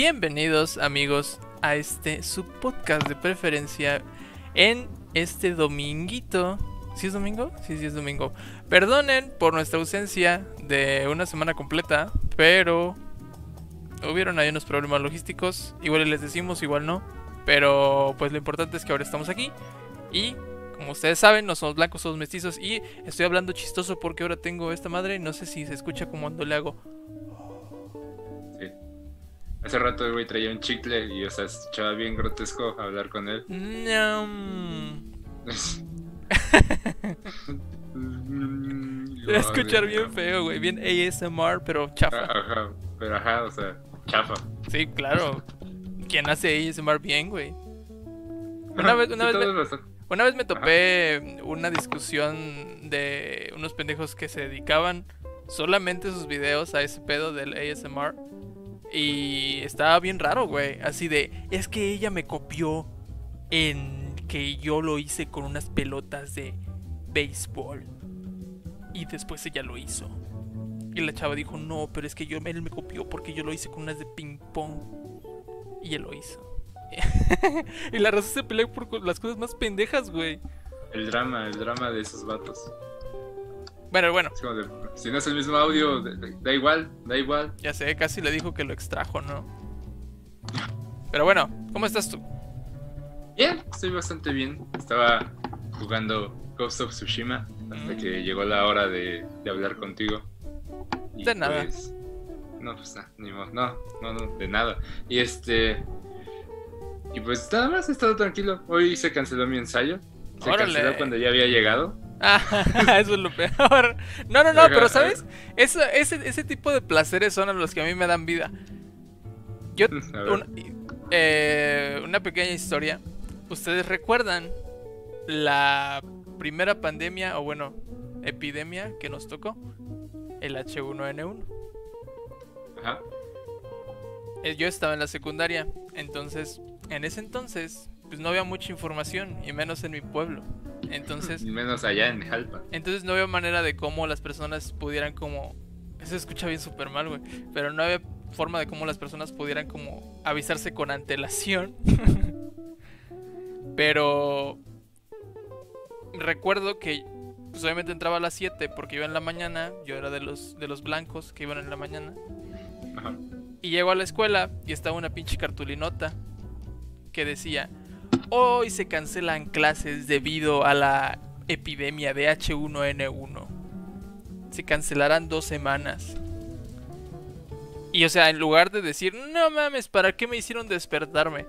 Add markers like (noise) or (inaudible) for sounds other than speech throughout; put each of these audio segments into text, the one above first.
Bienvenidos amigos a este subpodcast de preferencia en este dominguito. ¿Sí es domingo? Sí, sí es domingo. Perdonen por nuestra ausencia de una semana completa, pero hubieron ahí unos problemas logísticos. Igual les decimos, igual no. Pero pues lo importante es que ahora estamos aquí. Y como ustedes saben, no somos blancos, somos mestizos. Y estoy hablando chistoso porque ahora tengo esta madre. No sé si se escucha como cuando le hago. Hace rato el güey traía un chicle y, o sea, se escuchaba bien grotesco hablar con él. Se va a escuchar bien feo, güey. Bien ASMR, pero chafa. Ajá, pero ajá, o sea, chafa. Sí, claro. ¿Quién hace ASMR bien, güey? Una vez, una Sí, vez, me, una vez me topé una discusión de unos pendejos que se dedicaban solamente sus videos a ese pedo del ASMR. Y estaba bien raro, güey. Así de, es que ella me copió en que yo lo hice con unas pelotas de béisbol. Y después ella lo hizo. Y la chava dijo, no, pero es que yo, él me copió porque yo lo hice con unas de ping pong. Y él lo hizo. (laughs) y la raza se pelea por las cosas más pendejas, güey. El drama, el drama de esos vatos. Bueno, bueno, de, si no es el mismo audio, da, igual, da igual. ya sé, casi le dijo que lo extrajo, ¿no? Pero bueno, ¿cómo estás tú? Bien, estoy bastante bien. Estaba jugando Ghost of Tsushima hasta Mm. que llegó la hora de, de hablar contigo. Y De nada. pues, no, pues nada, ni modo. No, no, no, de nada. Y este. Y pues nada más, he estado tranquilo. Hoy se canceló mi ensayo. Se Órale. canceló cuando ya había llegado. Ah, (laughs) eso es lo peor. No, no, no, pero ¿sabes? Eso- ese, ese tipo de placeres son los que a mí me dan vida. Yo, A ver. un- eh, una pequeña historia. ¿Ustedes recuerdan la primera pandemia, o bueno, epidemia que nos tocó? El H1N1. Ajá. Eh, Yo estaba en la secundaria, entonces, en ese entonces, pues no había mucha información, y menos en mi pueblo. Entonces, (laughs) menos allá en Jalpa. entonces no había manera de cómo las personas pudieran como... Eso se escucha bien súper mal, güey. Pero no había forma de cómo las personas pudieran como avisarse con antelación. (laughs) pero... Recuerdo que pues obviamente entraba a las 7 porque iba en la mañana. Yo era de los, de los blancos que iban en la mañana. Ajá. Y llego a la escuela y estaba una pinche cartulinota que decía, hoy se cancelan clases debido a la epidemia de H1N1. Se cancelarán dos semanas. Y o sea, en lugar de decir, no mames, ¿para qué me hicieron despertarme?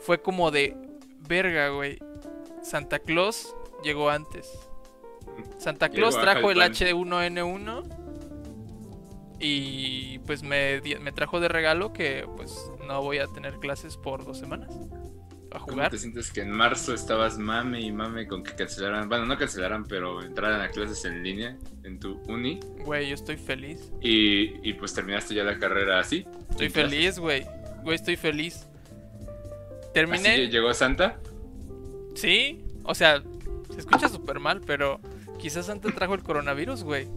Fue como de, verga, güey. Santa Claus llegó antes. Santa Claus trajo el Jalpan. H1N1 y pues me, me trajo de regalo que pues no voy a tener clases por dos semanas a ¿Cómo te sientes que en marzo estabas mame y mame con que cancelaran? Bueno, no cancelaran, pero entraran a clases en línea en tu uni. Güey, yo estoy feliz. Y, y pues terminaste ya la carrera así. Estoy feliz, güey. Güey, estoy feliz. Así Terminé. llegó Santa. Sí, o sea, se escucha súper mal, pero quizás Santa trajo el coronavirus, güey.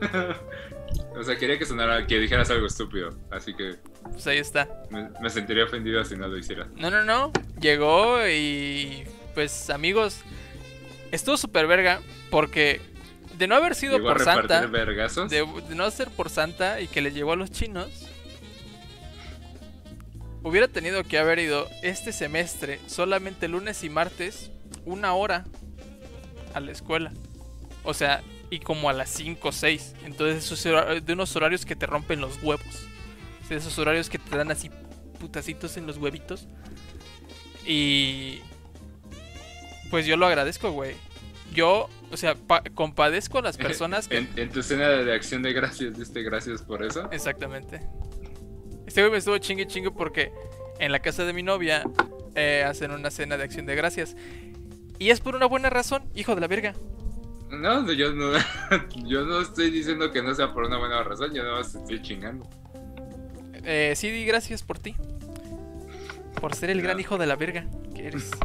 (laughs) o sea, quería que sonara, que dijeras algo estúpido. Así que Pues ahí está. me, me sentiría ofendido si no lo hicieras. No, no, no. Llegó y pues amigos, estuvo súper verga porque de no haber sido Llegó por Santa, vergazos. de, de no ser por Santa y que le llegó a los chinos, hubiera tenido que haber ido este semestre solamente lunes y martes una hora a la escuela. O sea, y como a las 5 o 6. Entonces, esos hora- de unos horarios que te rompen los huevos. O sea, esos horarios que te dan así putacitos en los huevitos. Y. Pues yo lo agradezco, güey. Yo, o sea, pa- compadezco a las (laughs) personas que. En, en tu escena de acción de gracias, diste gracias por eso. Exactamente. Este güey me estuvo chingue chingue porque en la casa de mi novia eh, hacen una cena de acción de gracias. Y es por una buena razón, hijo de la verga. No, yo no, (laughs) yo no estoy diciendo que no sea por una buena razón, yo nada más estoy chingando. Eh, sí, gracias por ti. Por ser el gran hijo de la verga que eres. (laughs)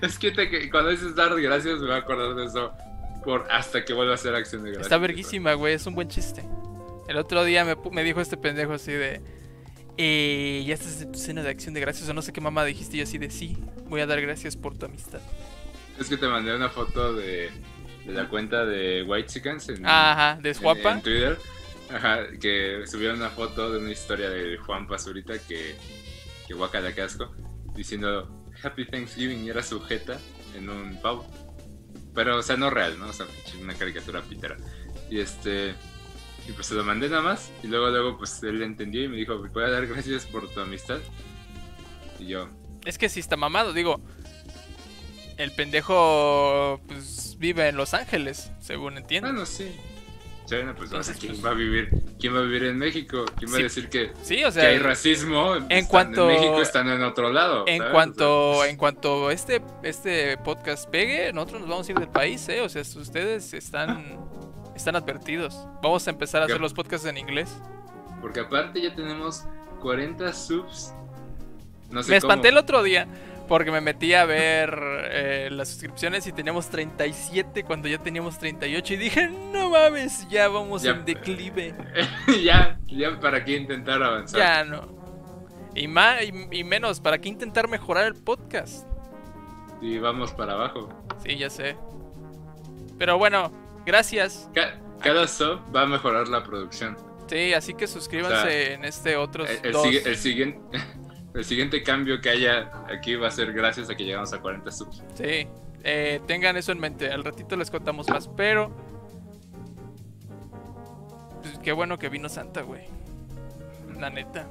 Es que, te- cuando dices dar gracias me voy a acordar de eso por hasta que vuelva a hacer acción de gracias. Está verguísima, güey, es un buen chiste. El otro día me, me dijo este pendejo así de... Eh, ya estás en tu cena de acción de gracias o no sé qué mamá dijiste. Y yo así de sí, voy a dar gracias por tu amistad. Es que te mandé una foto de, de la cuenta de White Chickens en, Ajá, de en- Juanpa. en Twitter. Ajá, que subieron una foto de una historia de Juan Pazurita que, que guaca la casco, diciendo Happy Thanksgiving y era sujeta en un pavo. Pero, o sea, no real, ¿no? O sea, una caricatura pitera. Y este. Y pues se lo mandé nada más. Y luego, luego, pues él entendió y me dijo: ¿Me puedes dar gracias por tu amistad? Y yo, Es que sí está mamado, digo. El pendejo pues vive en Los Ángeles, según entiendo. bueno, sí. Pues, o sea, Entonces, ¿quién pues- va a vivir? ¿Quién va a vivir en México? ¿Quién va Sí. a decir que, Sí, o que sea, hay racismo estando cuanto- en México estando en otro lado? en ¿sabes? cuanto O sea, en cuanto este este podcast pegue, nosotros nos vamos a ir del país, eh, o sea, ustedes están están advertidos. Vamos a empezar a hacer los podcasts en inglés. porque aparte ya tenemos 40 subs. No sé Me cómo. espanté el otro día porque me metí a ver eh, las suscripciones y teníamos 37 cuando ya teníamos 38 y dije, no mames, ya vamos Ya. en declive. (laughs) ya, ya para qué intentar avanzar. Ya no. Y, más, y, y menos, ¿para qué intentar mejorar el podcast? Y vamos para abajo. Sí, ya sé. Pero bueno, gracias. Ca- cada sub va a mejorar la producción. Sí, así que suscríbanse O sea, en este otro El, el siguiente, (laughs) el siguiente cambio que haya aquí va a ser gracias a que llegamos a 40 subs. Sí, eh, tengan eso en mente. Al ratito les contamos más, pero... Pues qué bueno que vino Santa, güey. La neta.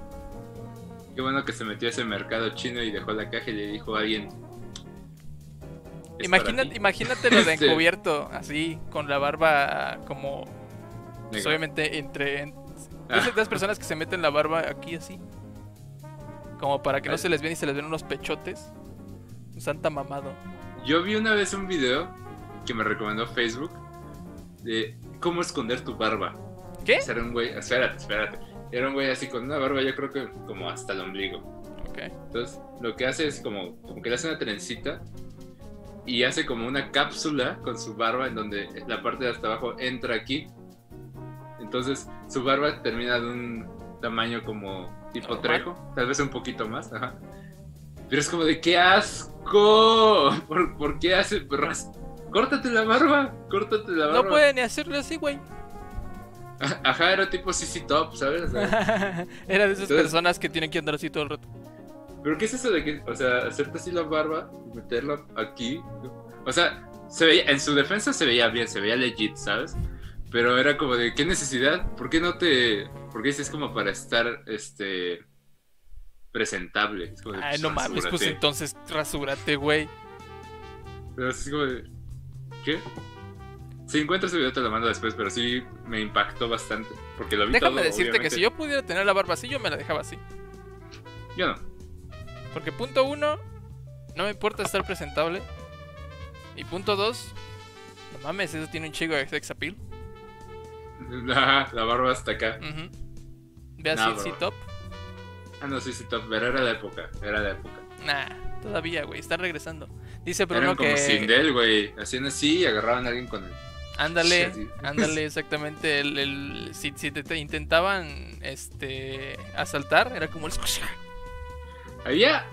Qué bueno que se metió a ese mercado chino y dejó la caja y le dijo a alguien. "Es para Imagínate, ti". imagínate lo de (laughs) encubierto, así, con la barba como... Pues obviamente entre... en- Ah. esas personas que se meten la barba aquí así. Como para que no se les vean y se les ven unos pechotes. Un Santa mamado. Yo vi una vez un video que me recomendó Facebook de cómo esconder tu barba. ¿Qué? Era un güey, espérate, espérate. Era un güey así con una barba, yo creo que como hasta el ombligo. Ok. Entonces, lo que hace es como, como que le hace una trencita y hace como una cápsula con su barba en donde la parte de hasta abajo entra aquí. Entonces, su barba termina de un tamaño como tipo Normal. trejo, tal vez un poquito más, ajá. Pero es como de qué asco. (laughs) ¿Por, por qué hace? ras- Córtate la barba, córtate la barba. No puede ni hacerle así, güey. (laughs) Ajá, era tipo CC Top, ¿sabes? (laughs) Era de esas Entonces- personas que tienen que andar así todo el rato. Pero ¿qué es eso de que, o sea, hacerte así la barba meterla aquí? O sea, se veía, en su defensa se veía bien, se veía legit, ¿sabes? Pero era como de, ¿qué necesidad? ¿Por qué no te...? Porque es como para estar, este... Presentable. Es como de, Ay, pues, no mames, pues entonces rasúrate, güey. Pero es como de, ¿qué? Si encuentras el video te lo mando después, pero sí me impactó bastante. Porque lo vi Déjame todo, decirte que si yo pudiera tener la barba así, yo me la dejaba así. Yo no. Porque punto uno, no me importa estar presentable. Y punto dos, no mames, eso tiene un chico de sex appeal. (laughs) Ajá, la barba hasta acá. Ujú. Ve así No, el bro. C-top. Ah, no, sí, top, pero era la época, era la época. Nah, todavía, güey, están regresando. Dice Bruno Eran como que. Sindel, güey. Hacían así y agarraban a alguien con el. Ándale, Sí. ándale, (laughs) exactamente. El, el- si, si te, te intentaban este asaltar, era como el. (laughs) Había.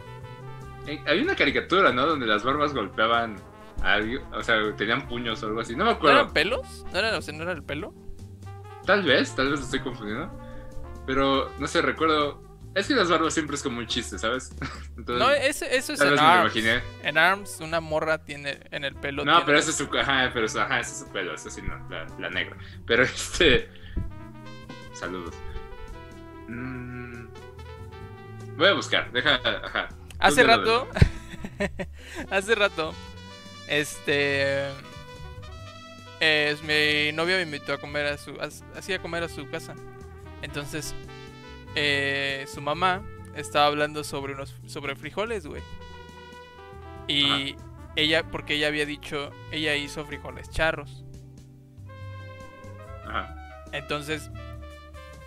eh, Había una caricatura, ¿no? Donde las barbas golpeaban a alguien. O sea, tenían puños o algo así. No me ¿No acuerdo. eran pelos? ¿No era, o sea, ¿no era el pelo? Tal vez, tal vez lo estoy confundiendo. Pero no sé, recuerdo. Es que las barbas siempre es como un chiste, ¿sabes? (laughs) Entonces, No, eso es en ARMS. En ARMS, una morra tiene en el pelo. No, tiene pero ese es su. Ajá, pero ajá, ese es su pelo, eso sí, no, la, la negra. Pero (laughs) este. Saludos. Mm, Voy a buscar, deja. Ajá. Hace ¿Dónde lo rato. (laughs) hace rato. Este. Es, mi novia me invitó a comer a su. as- Así a comer a su casa. Entonces. eh, su mamá estaba hablando sobre unos. sobre frijoles, güey. Y ella. Porque ella había dicho. Ella hizo frijoles charros. Ajá. Entonces.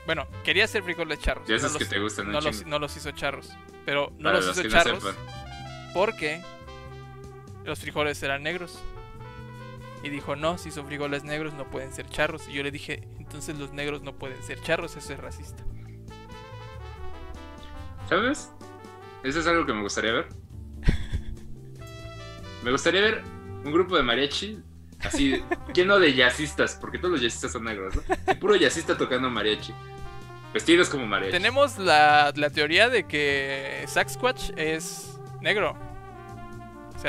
Bueno, quería hacer frijoles charros. Y esos no que los- te gustan, no los, no los hizo charros. Pero no Para los los hizo que no charros. porque los frijoles eran negros. Y dijo, no, si son frijoles negros no pueden ser charros. Y yo le dije, entonces los negros no pueden ser charros, eso es racista. ¿Sabes? Eso es algo que me gustaría ver. (laughs) Me gustaría ver un grupo de mariachi así lleno de jazzistas, porque todos los jazzistas son negros, ¿no? Y puro jazzista tocando mariachi. Vestidos como mariachi. Tenemos la, la teoría de que Sasquatch es negro.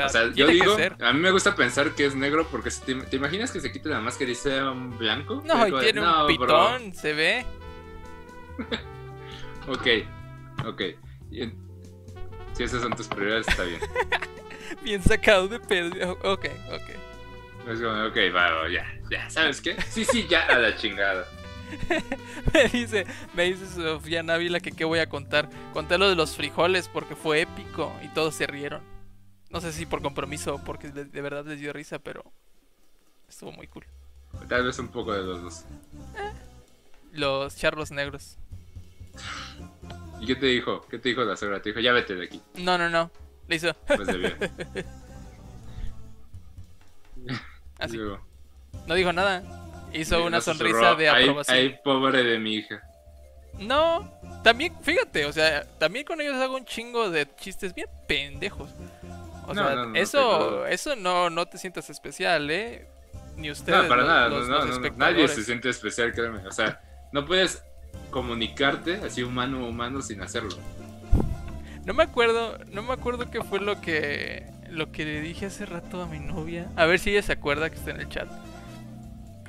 O sea, O sea, yo digo, a mí me gusta pensar que es negro porque si te, ¿te imaginas que se quite la máscara y sea un blanco? No, y tiene "No, un bro". pitón, se ve. (laughs) Ok, ok. Si esas son tus prioridades, está bien. (laughs) Bien sacado de pedo. Ok, ok. Es como, ok, va, ya, ya, ¿sabes qué? Sí, sí, ya, a la chingada. (laughs) Me dice, me dice Sofía Návila que qué voy a contar. Conté lo de los frijoles porque fue épico y todos se rieron. No sé si por compromiso o porque de, verdad les dio risa, pero estuvo muy cool. Tal vez un poco de los dos. Los charros negros. ¿Y qué te dijo? ¿Qué te dijo la suegra? Te dijo, ya vete de aquí. No, no, no. Le hizo (laughs) Pues de bien. (laughs) así. No dijo nada. Hizo una sonrisa de "Ay, aprobación. Ay, pobre de mi hija. No, también, fíjate, o sea, también con ellos hago un chingo de chistes bien pendejos. O No, sea, no, no, eso, eso no, no te sientas especial, ¿eh? Ni ustedes. No, para los- nada, los- los. Nadie se siente especial, créeme. O sea, no puedes comunicarte así humano a humano sin hacerlo. No me acuerdo, no me acuerdo qué fue lo que lo que le dije hace rato a mi novia. A ver si ella se acuerda que está en el chat.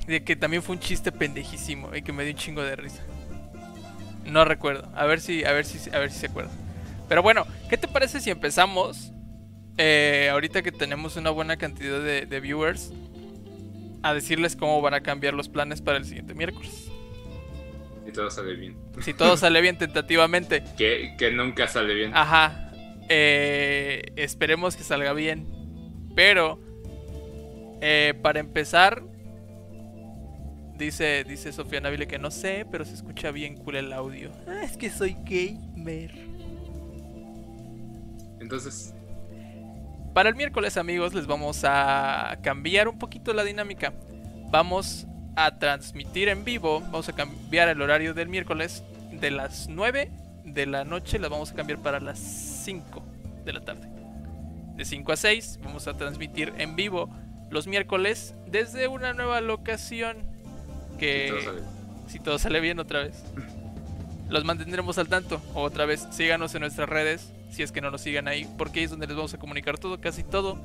De que también fue un chiste pendejísimo y que me dio un chingo de risa. No recuerdo. A ver si, a ver si, a ver si se acuerda. Pero bueno, ¿qué te parece si empezamos? Eh, ahorita que tenemos una buena cantidad de, de viewers. A decirles cómo van a cambiar los planes para el siguiente miércoles. Y todo sale bien. Si todo (laughs) sale bien tentativamente. Que, que nunca sale bien. Ajá. Eh, esperemos que salga bien. Pero, eh, para empezar, dice, dice Sofía Navile que no sé, pero se escucha bien cool el audio. Ah, es que soy gamer. Entonces, Para el miércoles, amigos, les vamos a cambiar un poquito la dinámica. Vamos a transmitir en vivo. Vamos a cambiar el horario del miércoles de las 9 de la noche. La vamos a cambiar para las 5 de la tarde. De 5 a 6 vamos a transmitir en vivo los miércoles desde una nueva locación. Que y todo sale si todo sale bien otra vez. Los mantendremos al tanto. Otra vez, síganos en nuestras redes. Si es que no nos sigan ahí. Porque ahí es donde les vamos a comunicar todo. Casi todo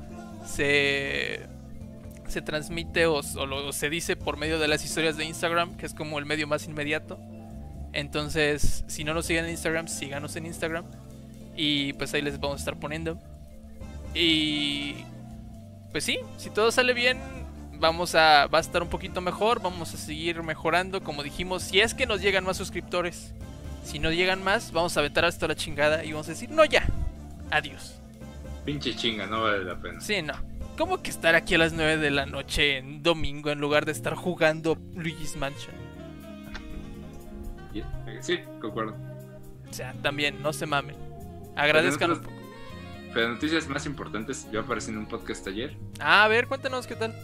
se, se transmite o, o lo- o se dice por medio de las historias de Instagram. Que es como el medio más inmediato. Entonces, si no nos siguen en Instagram, síganos en Instagram. Y pues ahí les vamos a estar poniendo. Y pues sí, si todo sale bien, vamos a va a estar un poquito mejor, vamos a seguir mejorando, como dijimos, si es que nos llegan más suscriptores. Si no llegan más, vamos a aventar hasta la chingada y vamos a decir, "No ya. Adiós." Pinche chinga, no vale la pena. Sí, no. ¿Cómo que estar aquí a las 9 de la noche en domingo en lugar de estar jugando Luigi's Mansion? Eh, Sí, concuerdo. O sea, también no se mamen. Agradezcan un poco. Pero noticias más importantes, yo aparecí en un podcast ayer. Ah, a ver, cuéntanos qué tal.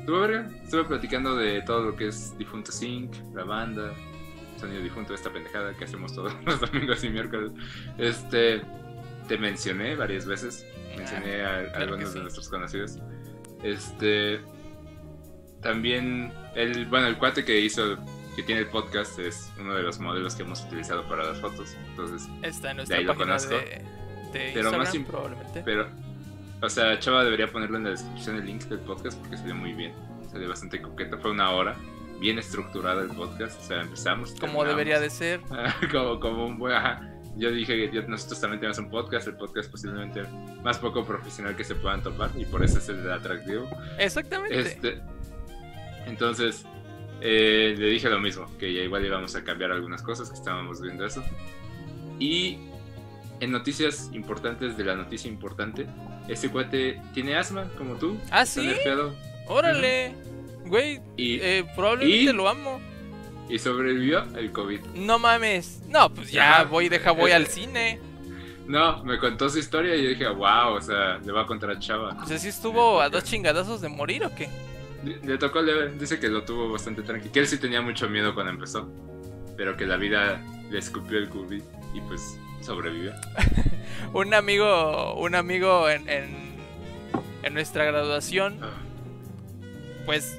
Estuve verga, estuve platicando de todo lo que es Difunto Sync, la banda, Sonido Difunto, esta pendejada que hacemos todos (laughs) los domingos y miércoles. Este, te mencioné varias veces, mencioné a, a Ah, claro que algunos sí. de nuestros conocidos. Este, también, el, bueno, el cuate que hizo, que tiene el podcast es uno de los modelos que hemos utilizado para las fotos. Entonces, Está en De ahí lo conozco. de, de Pero más probablemente. pero, o sea, Chava debería ponerlo en la descripción el link del podcast porque salió muy bien. Salió bastante coqueto. Fue una hora, bien estructurada el podcast. O sea, empezamos. Como debería de ser. (laughs) como, como un buen. ajá. Yo dije que nosotros también tenemos un podcast, el podcast posiblemente más poco profesional que se puedan topar y por eso es el atractivo. Exactamente. Este, entonces, eh, le dije lo mismo, que ya igual íbamos a cambiar algunas cosas, que estábamos viendo eso. Y en noticias importantes de la noticia importante, este cuate tiene asma, como tú. Ah, sí. Órale. Güey, y, eh, probablemente y- lo amo. y sobrevivió el COVID. No mames. No, pues ya voy, deja, voy Eh, al (laughs) cine. No, me contó su historia y yo dije, wow, o sea, le va a contar a Chava. O sea, ¿sí estuvo a dos chingadazos de morir o qué? Le, le tocó leve, dice que lo tuvo bastante tranquilo, que él sí tenía mucho miedo cuando empezó, pero que la vida le escupió el COVID y pues sobrevivió. (laughs) un amigo, un amigo en, en, en nuestra graduación, Ah, pues,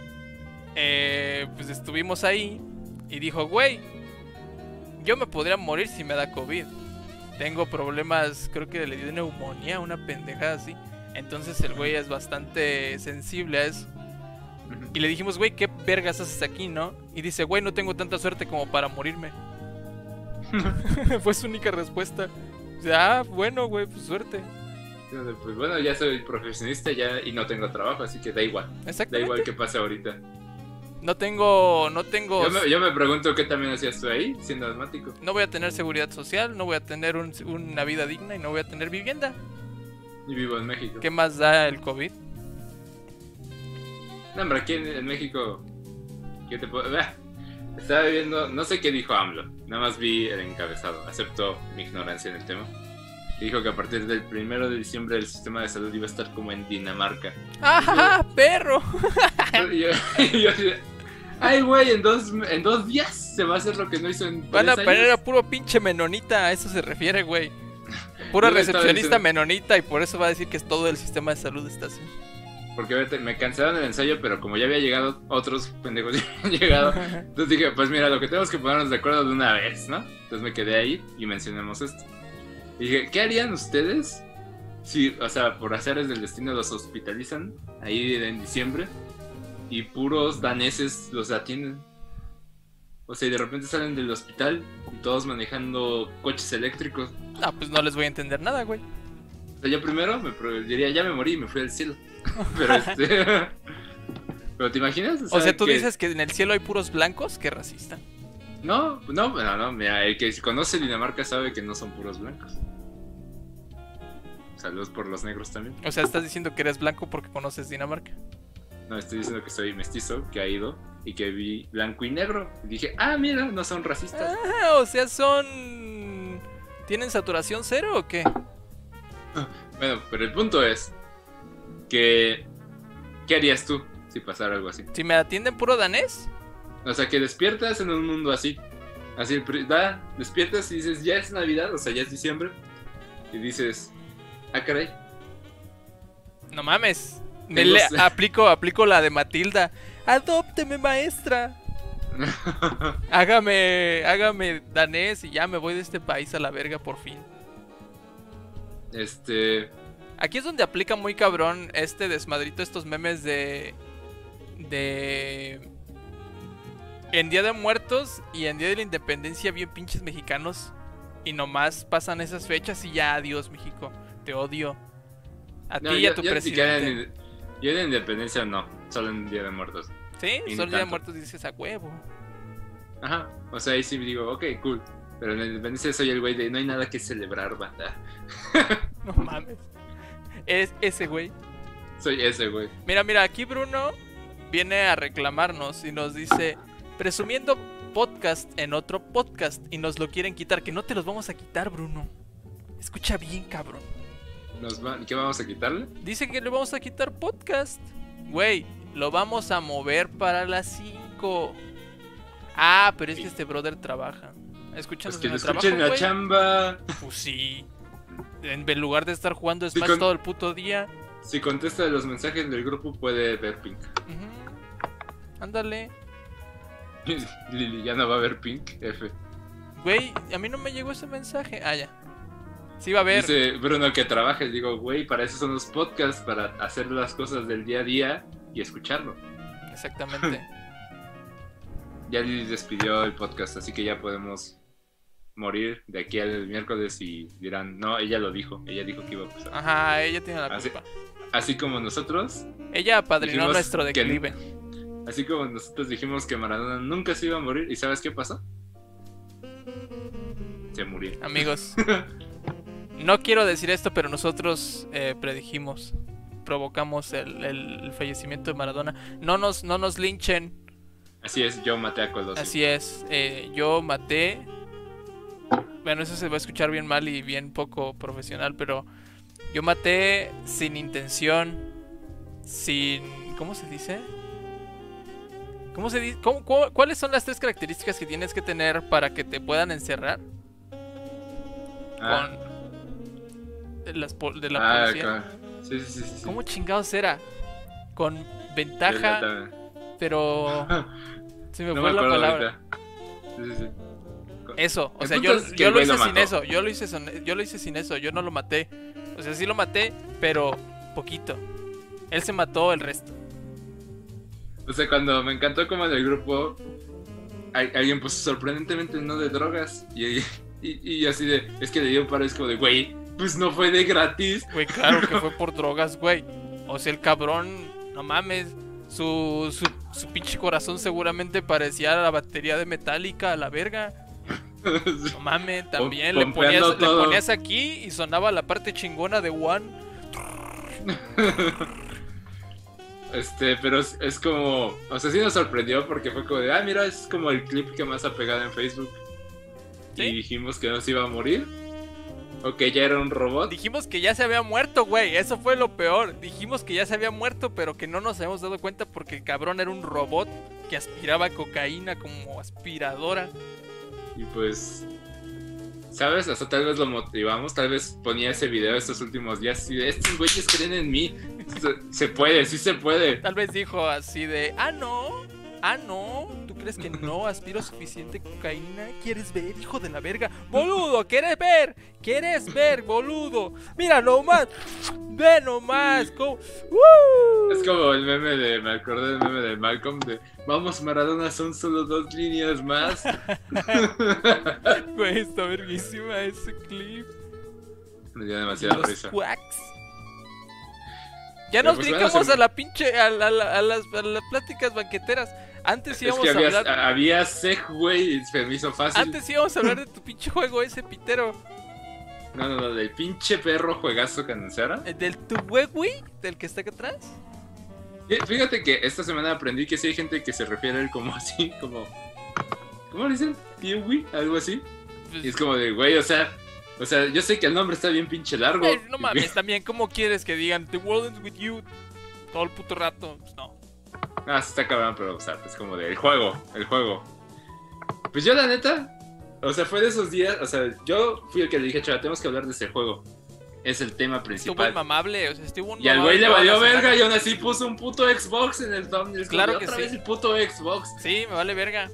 eh, pues estuvimos ahí y dijo, güey, yo me podría morir si me da COVID. Tengo problemas, creo que le dio neumonía, una pendejada así. Entonces el güey es bastante sensible a eso. Y le dijimos, güey, ¿qué vergas haces aquí, no? Y dice, güey, no tengo tanta suerte como para morirme. (laughs) Fue su única respuesta. O sea, ah, bueno, güey, pues suerte. Pues bueno, ya soy profesionista ya y no tengo trabajo, así que da igual. Da igual que pase ahorita. No tengo, no tengo, Yo me, yo me pregunto qué también hacías tú ahí, siendo asmático. no voy a tener seguridad social, no voy a tener un- una vida digna y no voy a tener vivienda. Y vivo en México. ¿Qué más da el COVID? No, hombre, aquí en, en México. ¿Qué te puedo.? Estaba viendo. No sé qué dijo AMLO. Nada más vi el encabezado. Aceptó mi ignorancia en el tema. Dijo que a partir del primero de diciembre el sistema de salud iba a estar como en Dinamarca. ¡Ah, perro! Y yo, y yo (laughs) de, Ay, güey, en dos, en dos días se va a hacer lo que no hizo en Van a poner a puro pinche menonita, a eso se refiere, güey. (laughs) Pura Yo recepcionista menonita y por eso va a decir que todo el sistema de salud está así. Porque vete, me cancelaron el ensayo, pero como ya había llegado, otros pendejos (laughs) ya habían llegado. Entonces dije, pues mira, lo que tenemos que ponernos de acuerdo de una vez, ¿no? Entonces me quedé ahí y mencionamos esto. Y dije, ¿qué harían ustedes si, o sea, por haceres del destino los hospitalizan ahí en diciembre y puros daneses los atienden? O sea, y de repente salen del hospital y todos manejando coches eléctricos. Ah, pues no les voy a entender nada, güey. O sea, yo primero me diría, ya me morí y me fui al cielo. (laughs) Pero este... (laughs) ¿Pero te imaginas? O sea, tú que- dices que en el cielo hay puros blancos, qué racista. No, no, no, no, mira, el que conoce Dinamarca sabe que no son puros blancos. Saludos por los negros también. O sea, estás diciendo que eres blanco porque conoces Dinamarca. No, estoy diciendo que soy mestizo, que ha ido y que vi blanco y negro. Y dije, ah, mira, no son racistas. Ah, o sea, son... ¿Tienen saturación cero o qué? Bueno, pero el punto es que... ¿Qué harías tú si pasara algo así? Si me atienden puro danés, O sea, que despiertas en un mundo así. Así, va, despiertas y dices, ya es Navidad, o sea, ya es diciembre. Y dices, ah, caray. no mames. Me le- (laughs) aplico, aplico la de Matilda. Adópteme, maestra. (laughs) Hágame, hágame danés y ya me voy de este país a la verga por fin. este... Aquí es donde aplica muy cabrón este desmadrito, estos memes de. de. En Día de Muertos y en Día de la Independencia, bien pinches mexicanos. Y nomás pasan esas fechas y ya, adiós, México. Te odio. A No, ti y yo- a tu yo en- Yo en Independencia no, solo en Día de Muertos. Sí, solo Día de. Muertos dices a huevo. Ajá, o sea, ahí sí digo, ok, cool. Pero en Independencia soy el güey de no hay nada que celebrar, banda. (laughs) No mames. Es ese güey. Soy ese güey. Mira, mira, aquí Bruno viene a reclamarnos y nos dice, presumiendo podcast en otro podcast y nos lo quieren quitar, que no te los vamos a quitar, Bruno. Escucha bien, cabrón. Nos va- ¿Qué vamos a quitarle? Dice que le vamos a quitar podcast. Güey, lo vamos a mover para las 5. Ah, pero es que este brother trabaja. Escuchando Pues que lo escuchen en la güey. chamba. Pues sí. En lugar de estar jugando Smash con- todo el puto día. Si contesta los mensajes del grupo puede ver Pink. Ándale. (laughs) Lili, ya no va a ver Pink, F. Güey, a mí no me llegó ese mensaje. Ah, ya. Sí, va a ver. Dice Bruno que trabaja y digo, güey, para eso son los podcasts, para hacer las cosas del día a día y escucharlo. Exactamente. (laughs) Ya despidió el podcast, así que ya podemos morir de aquí al miércoles y dirán, no, ella lo dijo, ella dijo que iba a pasar. Ajá, ella tiene la Así- culpa. Así como nosotros, Ella apadrinó nuestro que- declive. así como nosotros dijimos que Maradona nunca se iba a morir, ¿y sabes qué pasó? Se murió. Amigos, (laughs) no quiero decir esto, pero nosotros eh, predijimos, provocamos el, fallecimiento de Maradona. No nos, no nos linchen, Así es, yo maté a Colosio. así es. eh, yo maté. Bueno, eso se va a escuchar bien mal y bien poco profesional, pero yo maté sin intención, sin. ¿Cómo se dice? ¿Cómo se dice? ¿Cómo- cu- ¿Cuáles son las tres características que tienes que tener para que te puedan encerrar? Ah. con de, las de la Ah, policía. claro. Sí, sí, sí. sí. ¿Cómo chingados era? Con ventaja, pero (laughs) se me No fue me la palabra. Sí, sí. Eso, o sea, yo, yo lo hice lo sin eso, yo lo hice sin, yo lo hice sin eso, yo no lo maté. O sea, sí lo maté, pero poquito. Él se mató el resto. O sea, cuando me encantó como en el grupo al- alguien puso sorprendentemente no de drogas y, (laughs) y, y así de, es que le dio un paro, es como de, güey, pues no fue de gratis. Güey, claro que (laughs) fue por drogas, güey. O sea, el cabrón, no mames, su, su, su pinche corazón seguramente parecía la batería de Metallica a la verga. No mames, también le ponías, le ponías aquí y sonaba la parte chingona de One. (laughs) Este, pero es, es como, o sea, sí nos sorprendió porque fue como de, ah, mira, es como el clip que más ha pegado en Facebook. ¿Sí? Y dijimos que no se iba a morir. O que ya era un robot. Dijimos que ya se había muerto, güey. Eso fue lo peor. Dijimos que ya se había muerto, pero que no nos habíamos dado cuenta porque el cabrón era un robot que aspiraba cocaína como aspiradora. Y pues, ¿sabes? Hasta tal vez lo motivamos, tal vez ponía ese video estos últimos días y de, estos güeyes creen en mí. (laughs) Se, se puede, sí se puede. Tal vez dijo así de, ah, no, ah, no, ¿tú crees que no aspiro suficiente cocaína? ¿Quieres ver, hijo de la verga? Boludo, ¿quieres ver? ¿Quieres ver, boludo? Mira nomás, ve nomás. ¡Woo! Es como el meme de, me acordé del meme de Malcolm de, vamos Maradona, son solo dos líneas más. (laughs) Güey, está verguísima ese clip. Me dio demasiada Los risa. quacks. Ya nos pues brincamos bueno, se- a la pinche, la- a las, a las pláticas banqueteras. Antes Es íbamos que a había, hablar... había Segway y se me hizo fácil. Antes íbamos a hablar de tu pinche juego ese pitero. No, no, no, del pinche perro juegazo que anunciaron. ¿El del Tuwegui? ¿Del que está acá atrás? Fí- Fíjate que esta semana aprendí que sí hay gente que se refiere a él como (laughs) así, como. ¿Cómo le dicen? Tiwi, algo así. Pues, Y es como de, güey, o sea. O sea, yo sé que el nombre está bien pinche largo. güey, no mames, también, ¿cómo quieres que digan The world ends with you todo el puto rato? Pues no. Ah, sí está cabrón, pero, o sea, es como de el juego, el juego. Pues yo, la neta, o sea, fue de esos días, o sea, yo fui el que le dije, chaval, tenemos que hablar de ese juego. Es el tema Estuvo principal. inmamable, o sea, estuvo un Y al güey le valió verga y aún así puso un puto Xbox en el thumbnail. Claro que otra sí. vez el puto Xbox. Sí, me vale verga.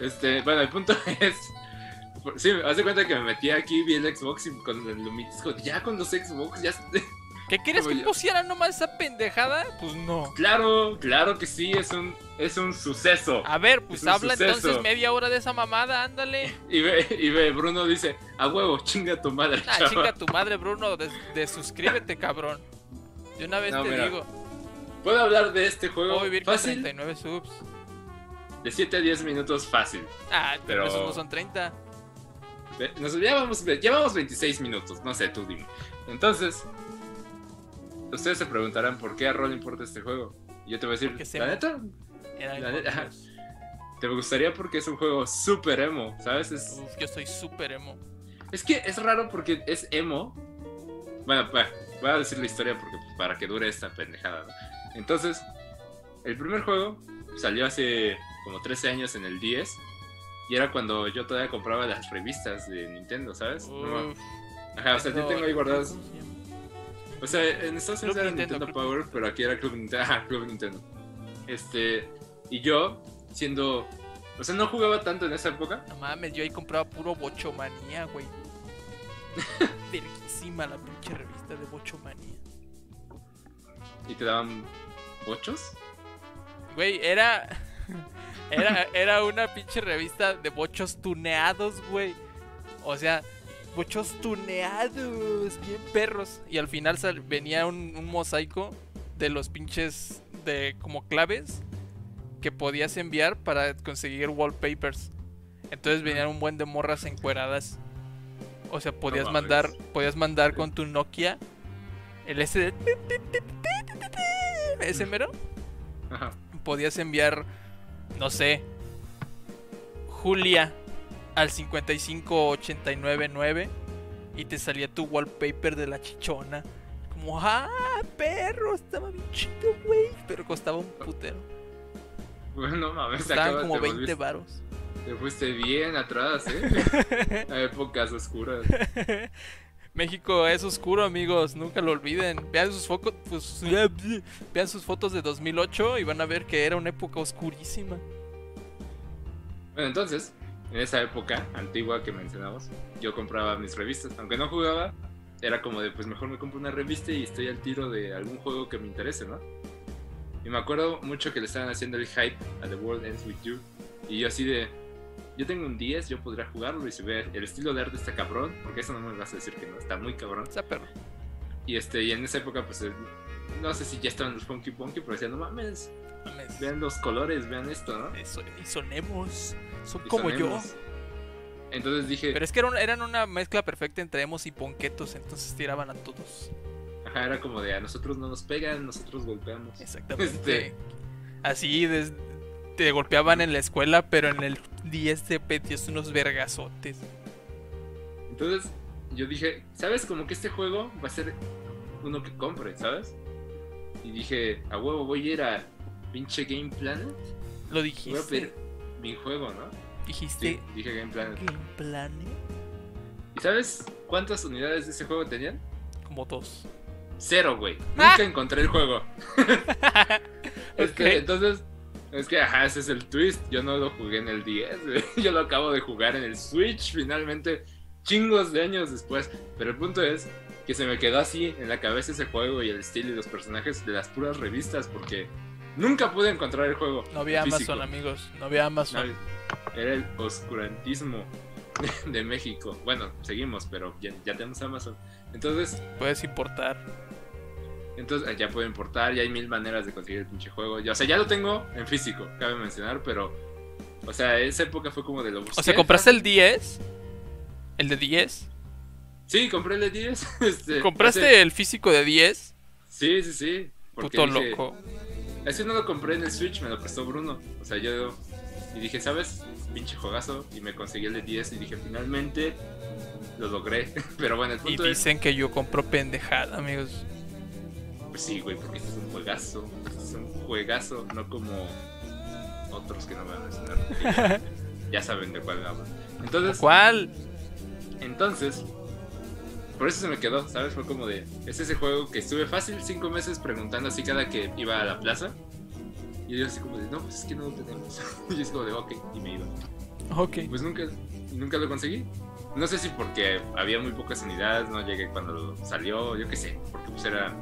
Este, bueno, el punto (laughs) es. Sí, haz de cuenta que me metí aquí, vi el Xbox y con el dijo, ya con los Xbox, ya. ¿Qué quieres que pusieran nomás esa pendejada? Pues no. Claro, claro que sí, es un, es un suceso. A ver, pues Es habla entonces media hora de esa mamada, ándale. Y ve, y ve, Bruno dice, a huevo, chinga tu madre, Ah, chaval". chinga tu madre, Bruno, de, de cabrón. De una vez No, te mira, digo, Puedo hablar de este juego puedo vivir con fácil, 39 subs. de 7 a 10 minutos fácil. Ah, pero Pero- esos no son 30. Ve- Nos llevamos, llevamos 26 minutos, no sé, tú dime. Entonces, ustedes se preguntarán por qué a Rol importa este juego. Y yo te voy a decir, se la neta, La (laughs) te gustaría porque es un juego súper emo, ¿sabes? Es, Uf, yo soy súper emo. es que es raro porque es emo. Bueno, pues, voy a decir la historia porque pues, para que dure esta pendejada, ¿no? Entonces, el primer juego salió hace como 13 años en el 10 y era cuando yo todavía compraba las revistas de Nintendo, ¿sabes? Uf, Ajá, o sea, yo tengo ahí guardadas. ¿cómo se llama? O sea, en Estados Unidos Club era Nintendo, Nintendo, Club Power, pero aquí era Club Nintendo. Ajá, Club Nintendo. Este, y yo, siendo. O sea, no jugaba tanto en esa época. No mames, yo ahí compraba puro bochomanía, güey. (laughs) Verguísima la pinche revista de bochomanía. Y te daban bochos. Güey, era. (laughs) Era, era una pinche revista de bochos tuneados, güey. O sea, bochos tuneados, bien perros. Y al final sal- venía un, un mosaico de los pinches de como claves que podías enviar para conseguir wallpapers. Entonces venían un buen de morras encueradas. O sea, podías mandar, podías mandar con tu Nokia el ese de ese mero Ajá. podías enviar, no sé, Julia al 55899 y te salía tu wallpaper de la chichona. Como, ah, perro, estaba bien chido, güey. Pero costaba un putero. Bueno, mames, Costaban como te 20 volviste, varos. Te fuiste bien atrás, ¿eh? (laughs) A épocas oscuras. (laughs) México es oscuro, amigos, nunca lo olviden. Vean sus, foco- pues, (laughs) vean sus fotos de 2008 y van a ver que era una época oscurísima. Bueno, entonces, en esa época antigua que mencionamos, yo compraba mis revistas. Aunque no jugaba, era como de, pues mejor me compro una revista y estoy al tiro de algún juego que me interese, ¿no? Y me acuerdo mucho que le estaban haciendo el hype a The World Ends With You. Y yo así de, yo tengo un 10, yo podría jugarlo y se ve, el estilo de arte está cabrón, porque eso no me vas a decir que no, está muy cabrón. Sea, perro. Y, este, y en esa época, pues, no sé si ya estaban los Funky Punky, pero decían, no mames, Mames. vean los colores, vean esto, ¿no? Eso- y. Son Y como yo. Entonces dije, Pero es que eran, eran una mezcla perfecta entre emos y ponquetos, entonces tiraban a todos. Ajá, era como de a nosotros no nos pegan, nosotros golpeamos. Exactamente. Este. Así des- te golpeaban en la escuela, pero en el 10 te petías unos vergazotes. Entonces yo dije, ¿sabes? Como que este juego va a ser uno que compre, ¿sabes? Y dije, a huevo, voy a ir a pinche Game Planet. Lo dijiste. mi juego, ¿no? Dijiste Sí, dije Game Planet. Game Planet. ¿Y sabes cuántas unidades de ese juego tenían? Como dos. Cero, güey. Ah. Nunca encontré el juego. (laughs) Este, Ok. Entonces, es que, ajá, ese es el twist. Yo no lo jugué en el 10, güey. (laughs) Yo lo acabo de jugar en el Switch, finalmente, chingos de años después. Pero el punto es que se me quedó así en la cabeza ese juego y el estilo y los personajes de las puras revistas, porque nunca pude encontrar el juego. No había físico. Amazon, amigos. No había No, Amazon. era el oscurantismo (laughs) de México. Bueno, seguimos, pero ya, ya tenemos Amazon. Entonces, Puedes importar. Entonces eh, ya puedo importar, ya hay mil maneras de conseguir el pinche juego. O sea, ya lo tengo en físico, cabe mencionar, pero. O sea, esa época fue como de lo O sea, ¿compraste el 10? ¿El de 10? Sí, compré el de 10. (laughs) Este, ¿Compraste el físico de 10? Sí, sí, sí. Puto dije, loco. Es que no lo compré en el Switch, me lo prestó Bruno. O sea, yo. Y dije, ¿sabes? Pinche juegazo. Y me conseguí el de 10 y dije, finalmente lo logré. (laughs) Pero bueno, el Y punto es. dicen que yo compro pendejada, amigos. Pues sí, güey, porque este es un juegazo. Este es un juegazo, no como otros que no me van a mencionar. (laughs) ya saben de cuál hablo. Entonces, ¿Cuál? entonces, por eso se me quedó, ¿sabes? Fue como de, es ese juego que estuve fácil cinco meses preguntando así cada que iba a la plaza. Y yo así como de, no, pues es que no lo tenemos. (laughs) y es como de, ok, y me iba. Ok. Pues nunca, nunca lo conseguí. No sé si porque había muy pocas unidades, no llegué cuando salió, yo qué sé, porque pues era,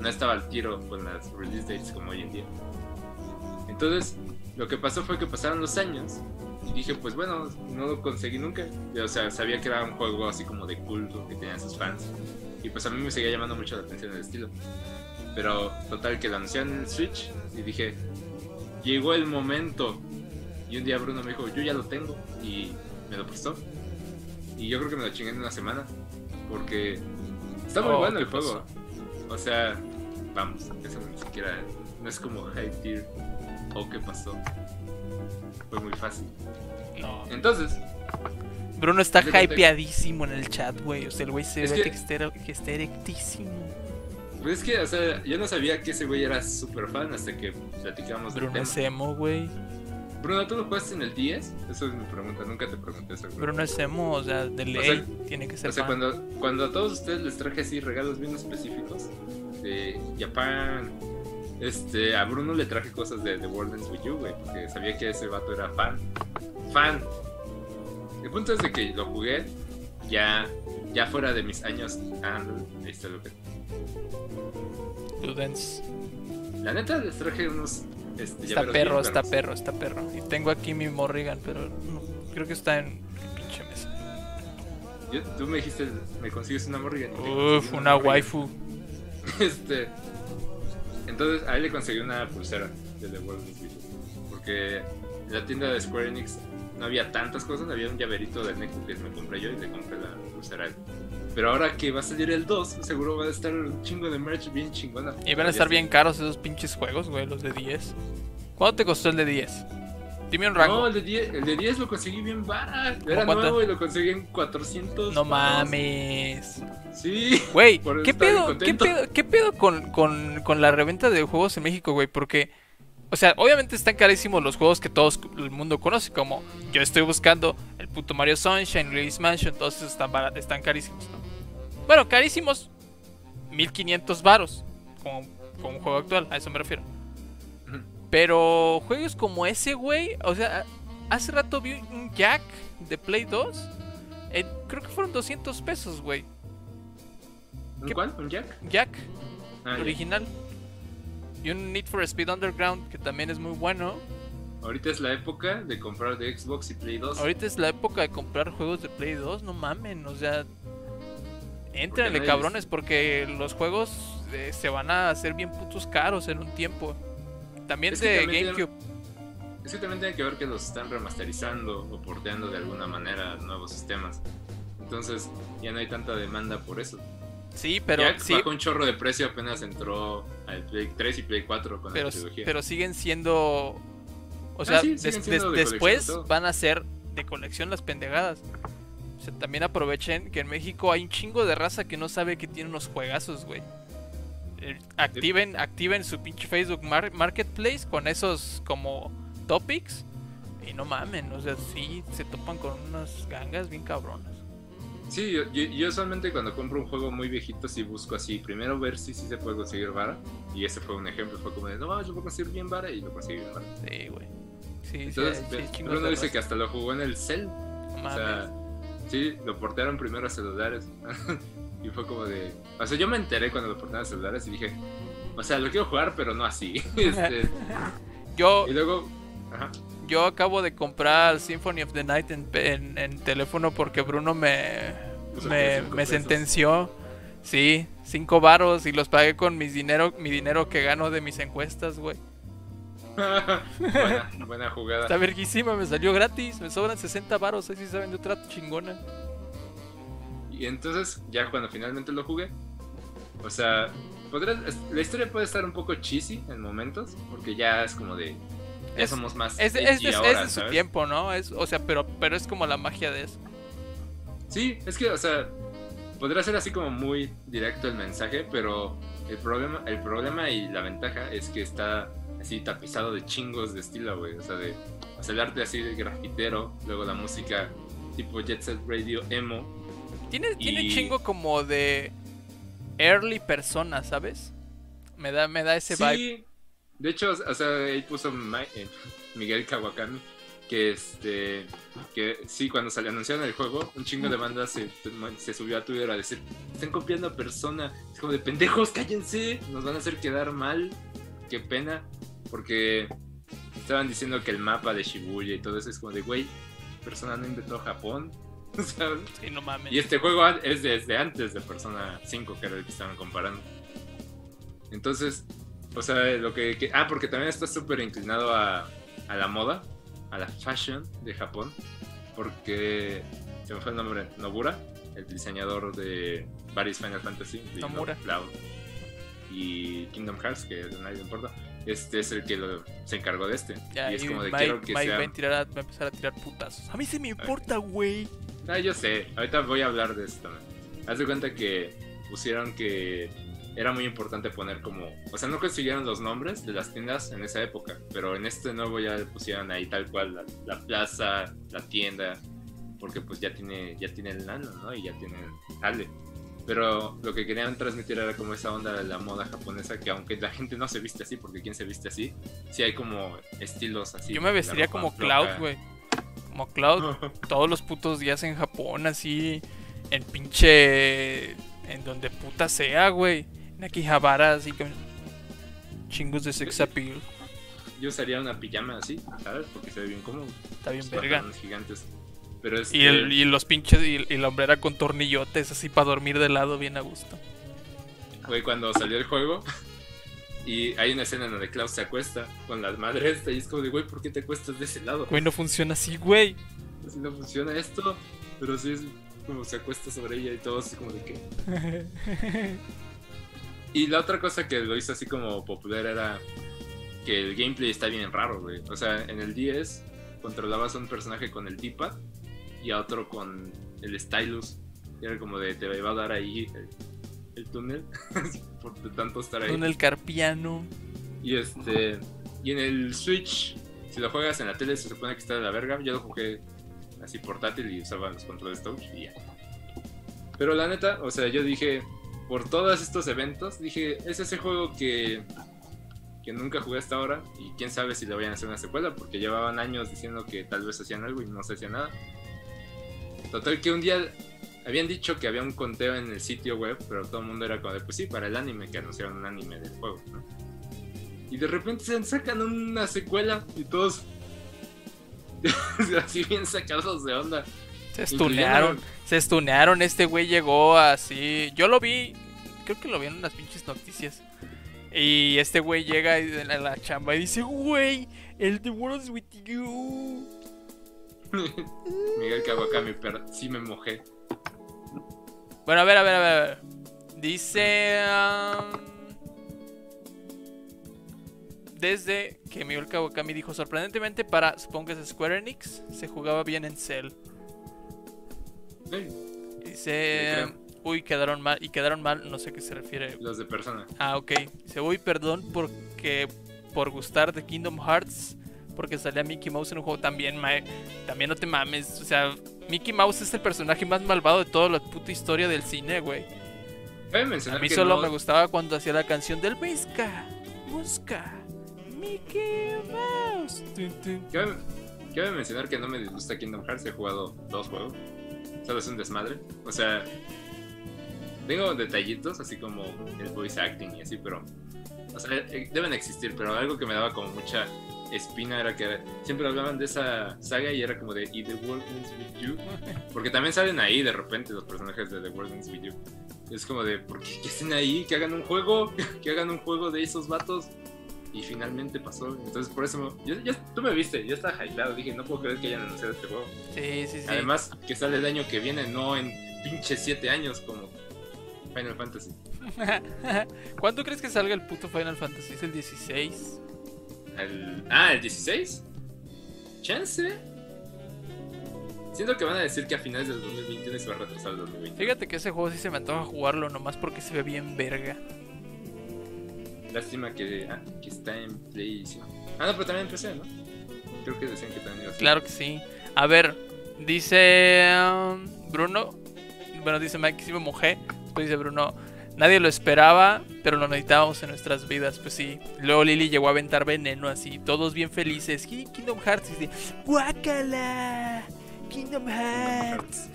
no estaba al tiro con las release dates como hoy en día. Entonces, lo que pasó fue que pasaron los años y dije, pues bueno, no lo conseguí nunca. O sea, sabía que era un juego así como de culto que tenía sus fans. Y pues a mí me seguía llamando mucho la atención el estilo. Pero total que lo anunciaron en el Switch y dije, llegó el momento. Y un día Bruno me dijo, yo ya lo tengo. Y me lo prestó. Y yo creo que me lo chingué en una semana. Porque está muy Oh, bueno ¿qué el juego. O sea, vamos, eso ni siquiera. No es como high tier. O qué pasó. Fue muy fácil. No. Entonces, Bruno está hypeadísimo en el chat, güey. O sea, el güey se Es ve que- que, está, erectísimo. pues es que, o sea, yo no sabía que ese güey era súper fan hasta que platicamos del Bruno tema. es emo, güey. Bruno, ¿tú lo jugaste en el 10? Eso es mi pregunta, nunca te pregunté eso. güey. Bruno es emo, o sea, de ley sea, tiene que ser O sea, fan. cuando, cuando a todos ustedes les traje así regalos bien específicos de Japan, este, a Bruno le traje cosas de The World Ends With You, güey, porque sabía que ese vato era fan. Fan. El punto es de que lo jugué ya, ya fuera de mis años. Ah, ahí está lo que. Ludens. La neta les traje unos. Este, Está perro, está perro, está perro. Y tengo aquí mi Morrigan, pero no, creo que está en pinche mesa. Yo- tú me dijiste, me consigues una Morrigan. Uf, una Morrigan. waifu. (laughs) Este. Entonces, a él le conseguí una pulsera de The World of Video. Porque en la tienda de Square Enix no había tantas cosas. Había un llaverito de Neko que me compré yo y le compré la pulsera a él. Pero ahora que va a salir el 2, seguro va a estar un chingo de merch bien chingona. Y van a estar bien caros esos pinches juegos, güey, los de 10. ¿Cuánto te costó el de 10? Dime un No, rango. el de, 10, el de 10 lo conseguí bien barato. Era cuánto? nuevo y lo conseguí en 400. No mames. Sí. Güey, (laughs) ¿qué pedo, ¿qué pedo, qué pedo con, con, con la reventa de juegos en México, güey? Porque O sea, obviamente están carísimos los juegos que todo el mundo conoce, como yo estoy buscando el puto Mario Sunshine, Luigi's Mansion, todos esos están, están carísimos, ¿no? Bueno, carísimos, 1500 varos, como, como un juego actual, a eso me refiero. Pero juegos como ese, güey, o sea, hace rato vi un Jack de Play 2, creo que fueron 200 pesos, güey. ¿Un cuál? ¿Un Jack? Jack, ah, original. Y un Need for Speed Underground que también es muy bueno. Ahorita es la época de comprar de Xbox y Play 2. Ahorita es la época de comprar juegos de Play 2, no mamen, o sea, Entrenle cabrones porque los juegos eh, se van a hacer bien putos caros en un tiempo. También de GameCube. es que también tiene que ver que los están remasterizando o porteando de alguna manera nuevos sistemas. Entonces ya no hay tanta demanda por eso. Sí, pero. Ya sí. un chorro de precio apenas entró al Play 3 y Play 4 con pero, la trilogía. Pero siguen siendo. O sea, ah, después van a ser de colección las pendejadas. O sea, también aprovechen que en México hay un chingo de raza que no sabe que tiene unos juegazos, güey. Eh, activen, activen su pinche Facebook Marketplace con esos como topics. Y no mamen, o sea, sí se topan con unas gangas bien cabronas. Sí, yo, yo, usualmente cuando compro un juego muy viejito sí busco así, primero ver si sí se puede conseguir vara. Y ese fue un ejemplo, fue como de, no, yo puedo conseguir bien vara y lo conseguí bien vara. Sí, güey. Sí, Entonces, sí, Bruno dice que hasta lo jugó en el cel. o sea, sí, lo portaron primero a celulares. (laughs) y fue como de... O sea, yo me enteré cuando lo portaron a celulares y dije, o sea, lo quiero jugar, pero no así. (laughs) este, yo... Y luego... Ajá yo acabo de comprar Symphony of the Night en, teléfono porque Bruno me, me, sentenció. Sí, cinco varos y los pagué con mis dinero, mi dinero que gano de mis encuestas, güey. (laughs) buena, jugada. Está verguísima, me salió gratis. Me sobran 60 varos, así saben de otra chingona. Y entonces, ya cuando finalmente lo jugué, o sea, la historia puede estar un poco cheesy en momentos, porque ya es como de, es, somos más. Es, de su tiempo, ¿no? Es, o sea, pero, pero es como la magia de eso. Sí, es que, o sea, podría ser así como muy directo el mensaje, pero el problema, el problema y la ventaja es que está así tapizado de chingos de estilo, güey. O sea, de o el arte así de grafitero, luego la música tipo Jet Set Radio emo. Tiene, tiene chingo como de early persona, ¿sabes? Me da, me da ese vibe. De hecho, o sea, ahí puso eh, Miguel Kawakami que este que sí cuando salió anunciaron el juego un chingo de bandas se, se, subió a Twitter a decir están copiando a persona es como de pendejos cállense nos van a hacer quedar mal qué pena porque estaban diciendo que el mapa de Shibuya y todo eso es como de güey persona no inventó Japón (laughs) Sí, no mames. y este juego es desde antes de Persona 5 que era el que estaban comparando entonces o sea, lo que, ah, porque también está súper inclinado a, a, la moda, a la fashion de Japón, porque se me fue el nombre, Nobura, el diseñador de varios Final Fantasy, Nomura. Cloud y Kingdom Hearts, que a nadie le importa. Este es el que lo, se encargó de este. y es como de quiero que sea... va, a tirar, va a empezar a tirar putazos. A mí se me importa, güey. Ah, yo sé. Ahorita voy a hablar de esto. Haz de cuenta que pusieron que era muy importante poner como, o sea, no consiguieron los nombres de las tiendas en esa época, pero en este nuevo ya le pusieron ahí tal cual la, plaza, la tienda, porque pues ya tiene, ya tiene el nano, ¿no? Y ya tiene el jale. Pero lo que querían transmitir era como esa onda de la moda japonesa, que aunque la gente no se viste así, porque quién se viste así, sí hay como estilos así. Yo me vestiría como Cloud, güey. Como Cloud, (laughs) todos los putos días en Japón, así, en pinche... En donde puta sea, güey. Nakihabara, así con chingos de sex appeal. Yo usaría una pijama así, ¿sabes? Porque se ve bien cómodo. Está bien verga. gigantes. Pero y, el, y los pinches, y, y, la hombrera con tornillotes así para dormir de lado bien a gusto. Güey, cuando salió el juego (laughs) y hay una escena en donde Klaus se acuesta con las madres y es como de, güey, ¿por qué te acuestas de ese lado? Güey, no funciona así, güey. No funciona esto, pero sí es como se acuesta sobre ella y todo así como de que... (laughs) Y la otra cosa que lo hizo así como popular era que el gameplay está bien raro, güey. O sea, en el 10 controlabas a un personaje con el D-pad y a otro con el stylus. Y era como de te iba a dar ahí el, túnel (laughs) por tanto estar ahí. Túnel carpiano. Y este y en el Switch, si lo juegas en la tele, se supone que está de la verga. Yo lo jugué así portátil y usaba los controles touch y ya. Pero la neta, o sea, yo dije, por todos estos eventos, dije, es ese juego que, que nunca jugué hasta ahora y quién sabe si le vayan a hacer una secuela, porque llevaban años diciendo que tal vez hacían algo y no se hacía nada. Total que un día habían dicho que había un conteo en el sitio web, pero todo el mundo era como de, pues sí, para el anime, que anunciaron un anime del juego, ¿no? Y de repente se sacan una secuela y todos (laughs) así bien sacados de onda. Se estunearon, se estunearon, este güey llegó así, yo lo vi, creo que lo vi en unas pinches noticias. Y este güey llega a la chamba y dice, güey, el The World is with you. (laughs) Miguel Kawakami, pero sí me mojé. Bueno, a ver, a ver, a ver. Dice... Um, desde que Miguel Kawakami dijo sorprendentemente para, supongo que es Square Enix, se jugaba bien en Cell. Dice, uy, quedaron mal, y quedaron mal, no sé a qué se refiere. Los de persona. Ah, ok. Dice, uy, perdón porque por gustar de Kingdom Hearts, porque salía Mickey Mouse en un juego también, también no te mames, o sea, Mickey Mouse es el personaje más malvado de toda la puta historia del cine, güey. A mí solo me gustaba cuando hacía la canción del Busca, Busca. Mickey Mouse. Quiero mencionar que no me disgusta Kingdom Hearts, he jugado dos juegos. Solo es un desmadre. O sea, tengo detallitos, así como el voice acting y así, pero. O sea, eh, deben existir, pero algo que me daba como mucha espina era que siempre hablaban de esa saga y era como de ¿Y The World Ends With You? Porque también salen ahí de repente los personajes de The World Ends With You. Es como de, ¿por qué que estén ahí? Que hagan un juego, (laughs) que hagan un juego de esos vatos y finalmente pasó. Entonces, por eso, ya, tú me viste, yo estaba hypeado. Dije, no puedo creer que hayan anunciado este juego. Sí, sí, sí. Además, que sale el año que viene, no en pinche 7 años como Final Fantasy. (laughs) ¿Cuándo crees que salga el puto Final Fantasy? ¿Es el 16? Ah, ¿el 16? ¿Chance? Siento que van a decir que a finales del 2021 se va a retrasar el 2020. Fíjate que ese juego sí se me antoja jugarlo nomás porque se ve bien verga. Lástima que, ah, que está en PlayStation. Ah, no, pero también en PC, ¿no? Creo que decían que también iba a ser. Claro que sí. A ver, dice um, Bruno. Bueno, dice me mojé. Después dice Bruno. Nadie lo esperaba, pero lo necesitábamos en nuestras vidas. Pues sí. Luego Lily llegó a aventar veneno así. Todos bien felices. Kingdom Hearts. Y. Kingdom Hearts.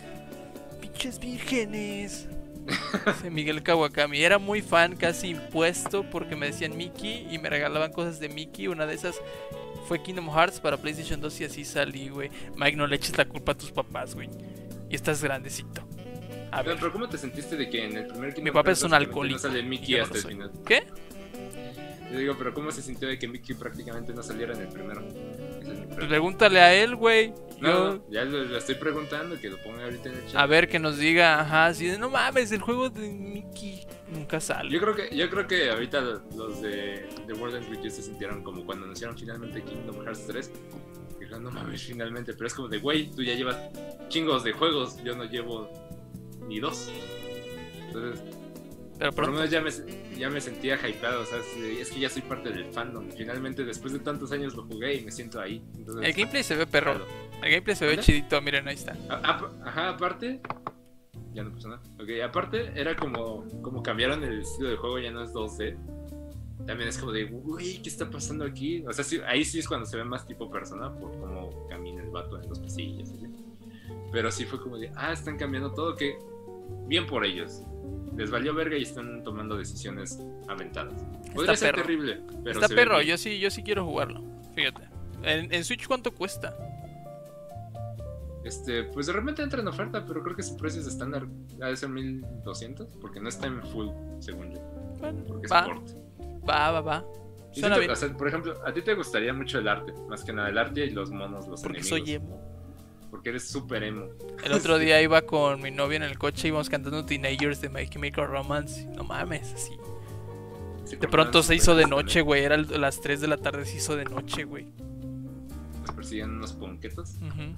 Pinches vírgenes. Miguel Kawakami. Era muy fan, casi impuesto, porque me decían Mickey y me regalaban cosas de Mickey. Una de esas fue Kingdom Hearts para PlayStation 2 y así salí, güey. Mike, no le eches la culpa a tus papás, güey. Y estás grandecito. A ver. Pero ¿cómo te sentiste de que en el primer Mi papá es un alcohólico. No sale Mickey hasta el final? ¿Qué? Yo digo, pero ¿cómo se sintió de que Mickey prácticamente no saliera en el primero? Pregúntale a él, güey. No, ya lo, estoy preguntando, que lo ponga ahorita en el chat. A ver, que nos diga, ajá, así de, no mames, el juego de Mickey nunca sale. Yo creo que, yo creo que ahorita los de The World Witches se sintieron como cuando anunciaron finalmente Kingdom Hearts 3. Dijeron, no mames, finalmente, pero es como de, güey, tú ya llevas chingos de juegos, yo no llevo ni dos. Entonces, pero por lo menos ya me, ya me sentía hypeado, o sea, es que ya soy parte del fandom. Finalmente, después de tantos años lo jugué y me siento ahí. el gameplay se ve perro. El gameplay se ve chidito, miren, ahí está. Ajá, aparte. Ya no pasó nada. Ok, aparte era como, como cambiaron el estilo de juego, ya no es 2D. También es como de, uy, ¿qué está pasando aquí? O sea, ahí sí es cuando se ve más tipo persona, por cómo camina el vato en los pasillos. Pero sí fue como de, ah, están cambiando todo, que bien por ellos les valió verga y están tomando decisiones aventadas. Podría ser terrible, pero. Está perro, yo sí, yo sí quiero jugarlo. Fíjate. ¿En, Switch cuánto cuesta? Este, pues de repente entra en oferta, pero creo que su precio es estándar. Ha de ser 1200, porque no está en full, según yo. Bueno, porque va. Va, va, va. por ejemplo, a ti te gustaría mucho el arte, más que nada el arte y los monos, los porque enemigos. soy emo porque eres súper emo. El otro (laughs) día iba con mi novia en el coche y íbamos cantando Teenagers de My Chemical Romance. No mames, así. de pronto se hizo de noche, güey. Era las 3 de la tarde, se hizo de noche, güey. Nos persiguen unos ponquetos. Uh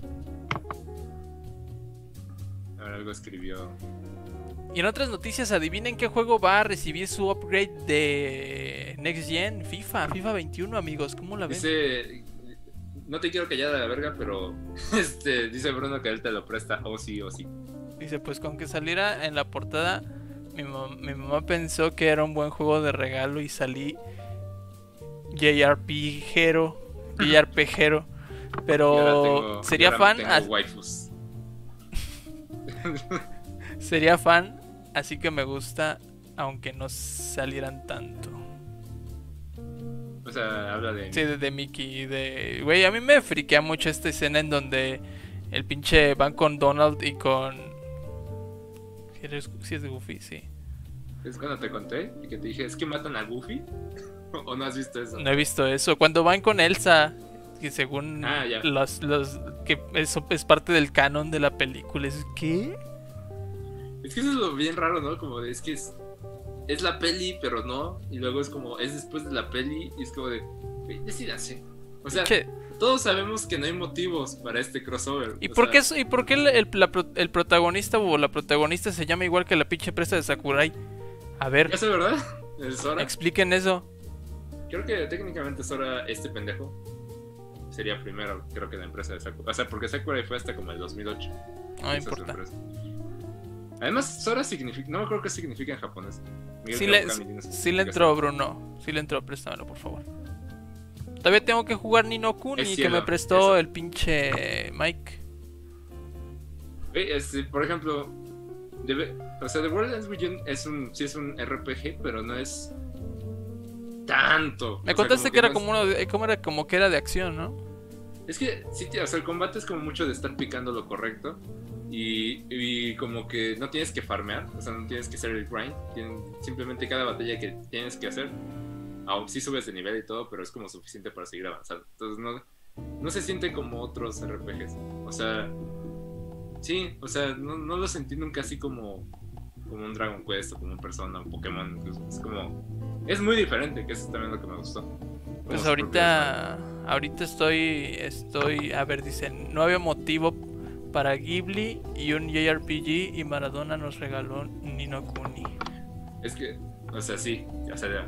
A algo escribió. Y en otras noticias, adivinen qué juego va a recibir su upgrade de Next Gen. FIFA, FIFA 21, amigos. ¿Cómo la ven? Dice, no te quiero callar a la verga, pero (laughs) este dice Bruno que él te lo presta o sí o sí. Dice, pues con que saliera en la portada, mi, mam- mi mamá pensó que era un buen juego de regalo y salí JRPGero, (laughs) JRPGero. Pero tengo- sería fan, (laughs) sería fan, así que me gusta, aunque no salieran tanto. Sea, habla de. Sí, de, de Mickey, de... Güey, a mí me friquea mucho esta escena en donde el pinche van con Donald y con... Si eres- si es Goofy, sí. Es cuando te conté y que te dije, ¿es que matan a Goofy? (laughs) ¿O no has visto eso? No he visto eso. Cuando van con Elsa, que según Ah, ya. los, los que eso es parte del canon de la película, es ¿qué? Es que eso es lo bien raro, ¿no? Como de, es que es, es la peli, pero no. Y luego es como, es después de la peli y es como de, "Güey, decídase. O sea, todos sabemos que no hay motivos para este crossover. ¿Y por sea, qué, es- y por qué el, el- la pro- el protagonista o la protagonista se llama igual que la pinche empresa de Sakurai? A ver, ¿Ya sé, verdad? ¿Es Sora? expliquen eso. Creo que técnicamente Sora, este pendejo, sería primero, creo que la empresa de Sakurai. O sea, porque Sakurai fue hasta como el 2008. No es importa. empresa. Además, Sora significa. No me acuerdo qué significa en japonés. Miguel Sí le, sí le entró. Bruno. Sí le entró, préstamelo, por favor. Todavía tengo que jugar Nino Kuni que me prestó eso. el pinche Mike. Este, por ejemplo, debe- o sea, The World Ends With You es un, sí es un RPG, pero no es tanto. O Me sea, contaste que era no es- como uno de, como era como que era de acción, ¿no? Es que sí, o sea, el combate es como mucho de estar picando lo correcto. Y, y como que no tienes que farmear, o sea, no tienes que hacer el grind. tien- simplemente cada batalla que tienes que hacer, aún sí subes de nivel y todo, pero es como suficiente para seguir avanzando. Entonces no, no se siente como otros RPGs. O sea, sí, o sea, no, no lo sentí nunca así como, como un Dragon Quest o como un Persona, un Pokémon. incluso. Es como, es muy diferente, que eso es también lo que me gustó. Como Pues su propio ahorita estoy estoy, a ver, dicen, no había motivo para Ghibli y un JRPG y Maradona nos regaló Nino Kuni. Es que, o sea, sí, o sea,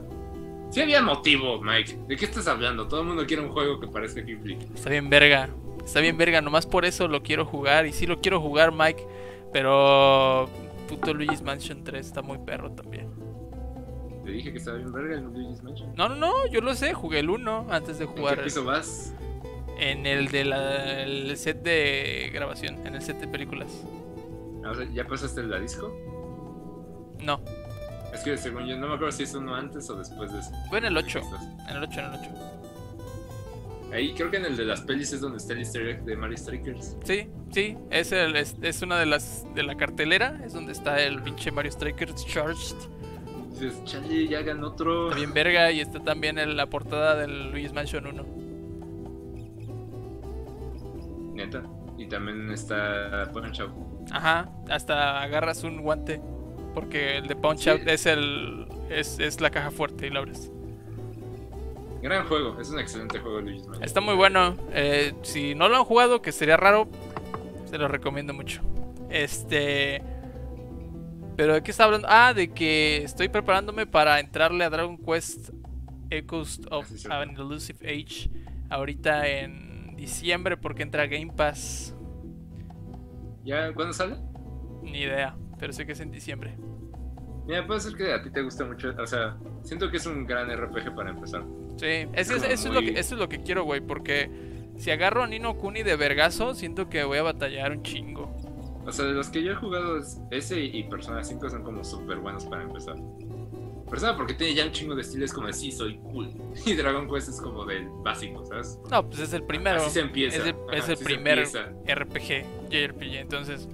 sí había motivo, Mike. ¿De qué estás hablando? Todo el mundo quiere un juego que parezca Ghibli. Está bien verga. Está bien verga, nomás por eso lo quiero jugar y sí lo quiero jugar, Mike, pero puto Luigi's Mansion 3 está muy perro también. Te dije que estaba bien verga el Luigi's Mansion. No, no, no, yo lo sé, jugué el 1 antes de ¿En jugar qué piso vas? en el de la el set de grabación, en el set de películas. Ah, o sea, ¿Ya pasaste la disco? No, Es que según yo, no me acuerdo si es uno antes o después de eso. fue en el ¿Qué 8, estás? en el 8, en el 8. Ahí creo que en el de las pelis es donde está el easter egg de Mario Strikers. Sí, sí, es, el, es, es una de las de la cartelera, es donde está el pinche Mario Strikers Charged. Dices, chale, ya hagan otro. Está bien verga y está también en la portada del Luigi's Mansion 1. Neta. Y también está Punch Out. Ajá, hasta agarras un guante. Porque el de Punch Sí. Out es el. Es, es la caja fuerte y lo abres. Gran juego, es un excelente juego Luigi's Mansion. Está muy bueno. eh, si no lo han jugado, que sería raro, se lo recomiendo mucho. Este. Pero de qué está hablando? Ah, de que estoy preparándome para entrarle a Dragon Quest Echoes of an Elusive Age. Ahorita en diciembre, porque entra Game Pass. ¿Ya cuándo sale? Ni idea, pero sé que es en diciembre. Mira, puede ser que a ti te guste mucho. O sea, siento que es un gran RPG para empezar. Sí, es, eso, es lo que, eso es lo que quiero, güey. Porque si agarro a Nino Kuni de vergazo, siento que voy a batallar un chingo. O sea, de los que yo he jugado, es- ese y Persona 5 son como súper buenos para empezar. Persona porque tiene ya un chingo de estilos como de sí, soy cool. (laughs) Y Dragon Quest es como del básico, ¿sabes? No, pues es el primero. Así se empieza. Es el, Ajá, es el así primer. RPG, JRPG. Entonces,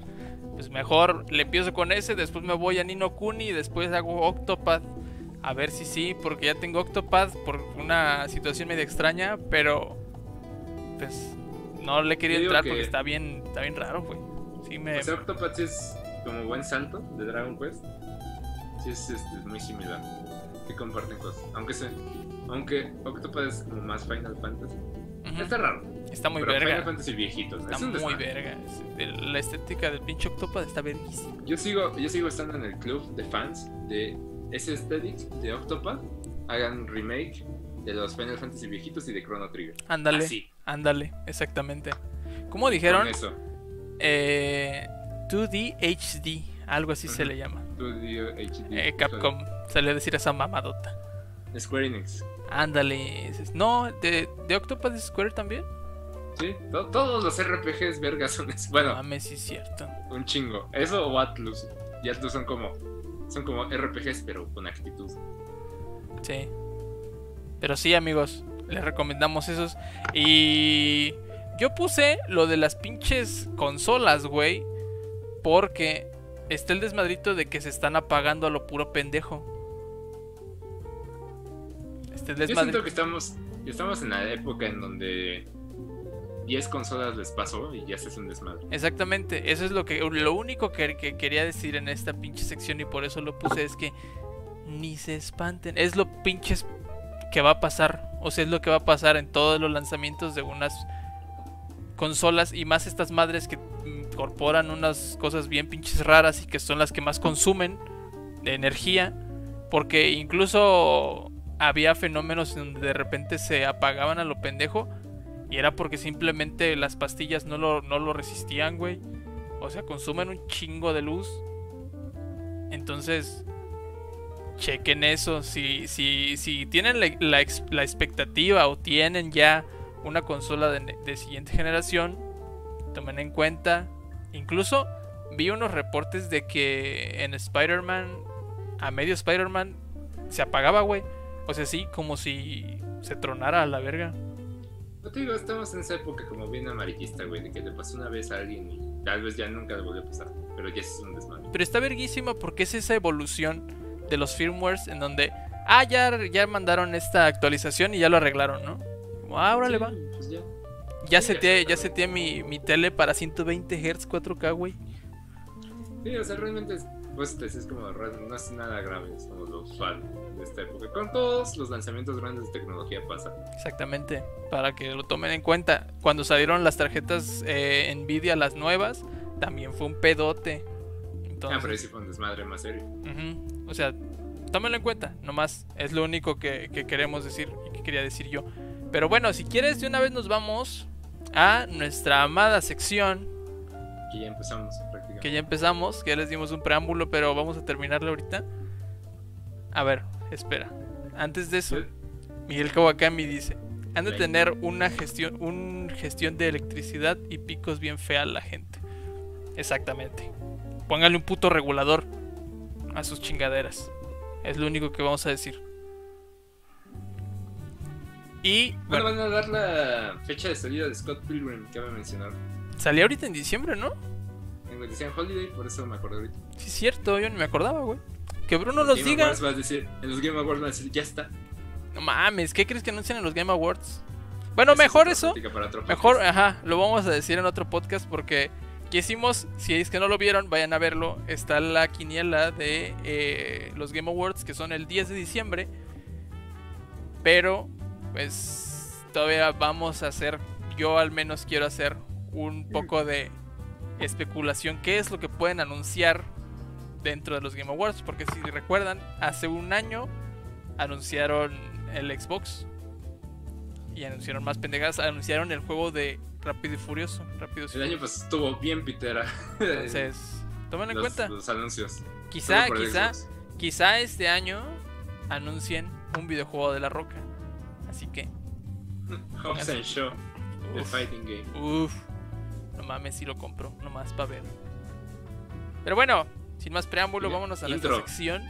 pues mejor le empiezo con ese, después me voy a Nino Kuni, después hago Octopath. A ver si sí, porque ya tengo Octopath por una situación medio extraña, pero pues no le digo entrar que- porque está bien, está bien raro, güey. Sí me... O sea, Octopath es como buen salto de Dragon Quest. Sí es este, muy similar. Que comparten cosas. Aunque se, aunque Octopath es como más Final Fantasy. Ujú. Está raro. Está muy Pero Final verga. Fantasy viejitos. Está es muy verga. La estética del pinche Octopad está verguísima. Yo sigo, yo sigo estando en el club de fans de ese aesthetic de Octopath. Hagan remake de los Final Fantasy viejitos y de Chrono Trigger. Ándale, ándale, exactamente. ¿Cómo dijeron? con eso. Eh, 2D HD, algo así se le llama. Studio HD. Eh, Capcom salió a decir esa mamadota. Square Enix. Ándale. No, de, de Octopad Square también. Sí, to- todos los RPGs vergas son Bueno, Mames, sí es cierto. un chingo. Eso o Atlus. Y Atlus son como. Son como RPGs, pero con actitud. Sí. Pero sí, amigos, les recomendamos esos. Y yo puse lo de las pinches consolas, güey. Porque está el desmadrito de que se están apagando a lo puro pendejo. Este Yo siento desmadrito. que estamos, estamos en la época en donde 10 consolas les pasó y ya se hace un desmadre. Exactamente, eso es lo que lo único que, que quería decir en esta pinche sección y por eso lo puse es que ni se espanten, es lo pinches que va a pasar, o sea, es lo que va a pasar en todos los lanzamientos de unas consolas y más estas madres que incorporan unas cosas bien pinches raras y que son las que más consumen de energía, porque incluso había fenómenos en donde de repente se apagaban a lo pendejo y era porque simplemente las pastillas no lo, no lo resistían, güey. O sea, consumen un chingo de luz. Entonces, chequen eso. Si, si, si tienen la, la expectativa o tienen ya una consola de, de siguiente generación, tomen en cuenta. Incluso vi unos reportes de que en Spider-Man, a medio Spider-Man, se apagaba, güey. O sea, sí, como si se tronara a la verga. No te digo, estamos en esa época como bien amarillista, güey, de que le pasó una vez a alguien y tal vez ya nunca le volvió a pasar. Pero ya es un desmadre. Pero está verguísima porque es esa evolución de los firmwares en donde, ah, ya, ya mandaron esta actualización y ya lo arreglaron, ¿no? Como, ah, ahora le Sí, va. Pues ya. Ya sí, seteé, ya seteé mi, mi tele para 120 Hz 4K, güey. Sí, o sea, realmente es, pues, es como, no es nada grave, es como lo usual de esta época. Con todos los lanzamientos grandes de tecnología pasa. Exactamente, para que lo tomen en cuenta. Cuando salieron las tarjetas eh, Nvidia, las nuevas, también fue un pedote. Ah, Entonces, pero ahí sí fue un desmadre más serio. O sea, tómenlo en cuenta, nomás. Es lo único que, que queremos decir y que quería decir yo. Pero bueno, si quieres, de una vez nos vamos a nuestra amada sección. Que ya empezamos prácticamente. Que ya empezamos, que ya les dimos un preámbulo, pero vamos a terminarlo ahorita. A ver, espera. Antes de eso, Miguel Kawakami dice: Han de tener una gestión, un gestión de electricidad y picos bien fea la gente. Exactamente. Póngale un puto regulador a sus chingaderas. Es lo único que vamos a decir. Y Bueno, van a dar la fecha de salida de Scott Pilgrim que había mencionado. salió ahorita en diciembre, ¿no? En decían Holiday, por eso me acordé ahorita. Sí, es cierto, yo ni me acordaba, güey. Que Bruno En nos Game diga. Awards va a decir, en los Game Awards va a decir, ya está. No mames, ¿qué crees que anuncian en los Game Awards? Bueno, Esa mejor eso. Mejor, ajá, lo vamos a decir en otro podcast porque quisimos, si es que no lo vieron, vayan a verlo. Está la quiniela de eh, los Game Awards que son el 10 de diciembre. Pero, pues, todavía vamos a hacer, yo al menos quiero hacer un poco de especulación. ¿Qué es lo que pueden anunciar dentro de los Game Awards? Porque si recuerdan, hace un año anunciaron el Xbox. Y anunciaron más pendejadas. Anunciaron el juego de Rápido y Furioso. Rápido y El año pasado estuvo bien pitera. Entonces, (laughs) tomen en los, cuenta. los anuncios. Quizá, quizá, quizá este año anuncien un videojuego de la roca. Así que, (laughs) Hobbs and Shaw, The Uf. Fighting Game. uff, no mames, si lo compro, nomás para ver. Pero bueno, sin más preámbulo, vámonos a intro. nuestra sección.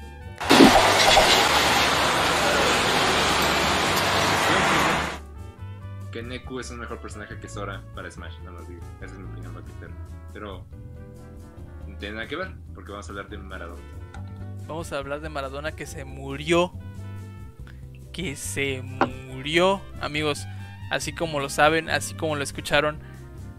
Que Neku es un mejor personaje que Sora para Smash, no lo digo. Esa es mi opinión Baquetero. Pero no tiene nada que ver, porque vamos a hablar de Maradona. Vamos a hablar de Maradona que se murió. Que se murió, amigos. Así como lo saben, así como lo escucharon.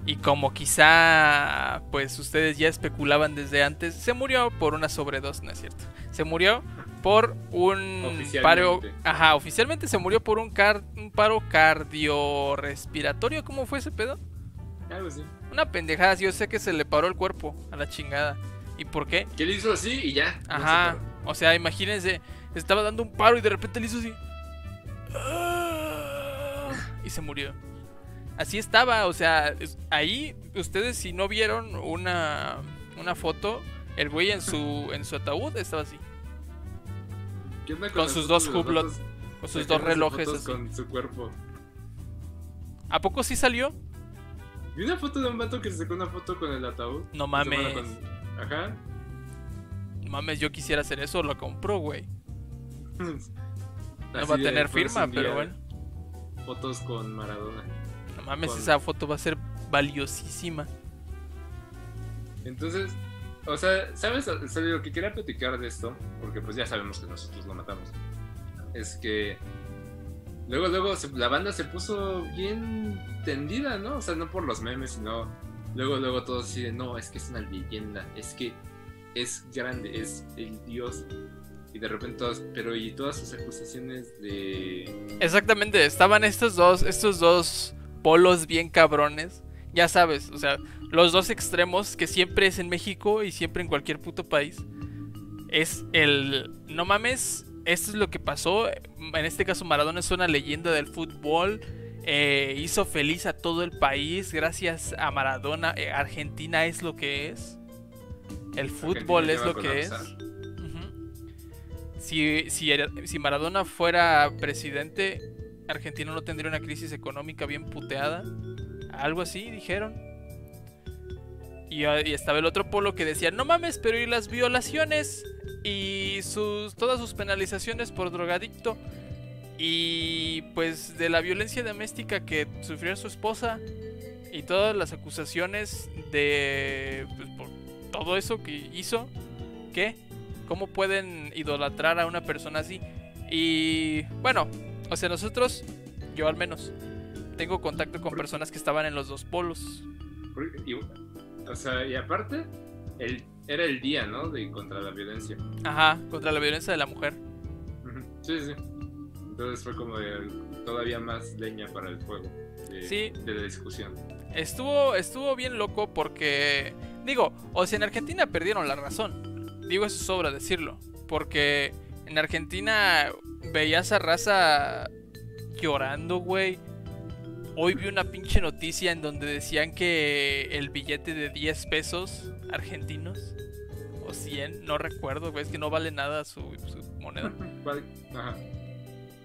Y como quizá, pues ustedes ya especulaban desde antes, se murió por una sobredosis, ¿no es cierto? Se murió por un paro. Ajá, oficialmente se murió por un, car un paro cardiorrespiratorio. ¿Cómo fue ese pedo? Algo así. Una pendejada, yo sé que se le paró el cuerpo a la chingada. ¿Y por qué? Que le hizo así y ya. Ajá. o sea, imagínense, estaba dando un paro y de repente le hizo así. Y se murió así estaba, o sea, ahí ustedes si no vieron una, una foto, el güey en su en su ataúd estaba así. con, sus dos hublots, con sus dos relojes así. Con su cuerpo. ¿A poco sí salió? Vi una foto de un vato que se sacó una foto con el ataúd. No mames. Ajá. No mames, yo quisiera hacer eso, lo compro, güey. (laughs) no va a tener firma, pero bueno. Fotos con Maradona mames, esa foto va a ser valiosísima. Entonces, o sea, ¿sabes? lo que quería platicar de esto, porque pues ya sabemos que nosotros lo matamos, es que luego, luego la banda se puso bien tendida, ¿no? O sea, no por los memes, sino luego, luego todos deciden, no, es que es una leyenda, es que es grande, es el dios. Y de repente todos, pero y todas sus acusaciones de... Exactamente, estaban estos dos, estos dos polos bien cabrones. Ya sabes, o sea, los dos extremos que siempre es en México y siempre en cualquier puto país. Es el, no mames, esto es lo que pasó. En este caso Maradona es una leyenda del fútbol. Eh, hizo feliz a todo el país gracias a Maradona. Eh, Argentina es lo que es. El fútbol es lo que es. Si, si, si Maradona fuera presidente, Argentina no tendría una crisis económica bien puteada. Algo así, dijeron. Y, estaba el otro polo que decía, no mames, pero y las violaciones y sus, todas sus penalizaciones por drogadicto. Y pues de la violencia doméstica que sufrió su esposa y todas las acusaciones de pues, por todo eso que hizo. ¿Qué? ¿Cómo pueden idolatrar a una persona así? Y bueno, o sea, nosotros, yo al menos, tengo contacto con personas que estaban en los dos polos. o sea, y aparte, el, era el día, ¿no? De contra la violencia. Ajá, contra la violencia de la mujer. Sí, sí. Entonces fue como todavía más leña para el fuego de, de la discusión. Estuvo, estuvo bien loco porque, digo, o sea, en Argentina perdieron la razón. Digo, eso sobra decirlo. Porque en Argentina veías a raza llorando, güey. Hoy vi una pinche noticia en donde decían que el billete de 10 pesos argentinos o 100, no recuerdo, güey, es que no vale nada su, moneda. (laughs)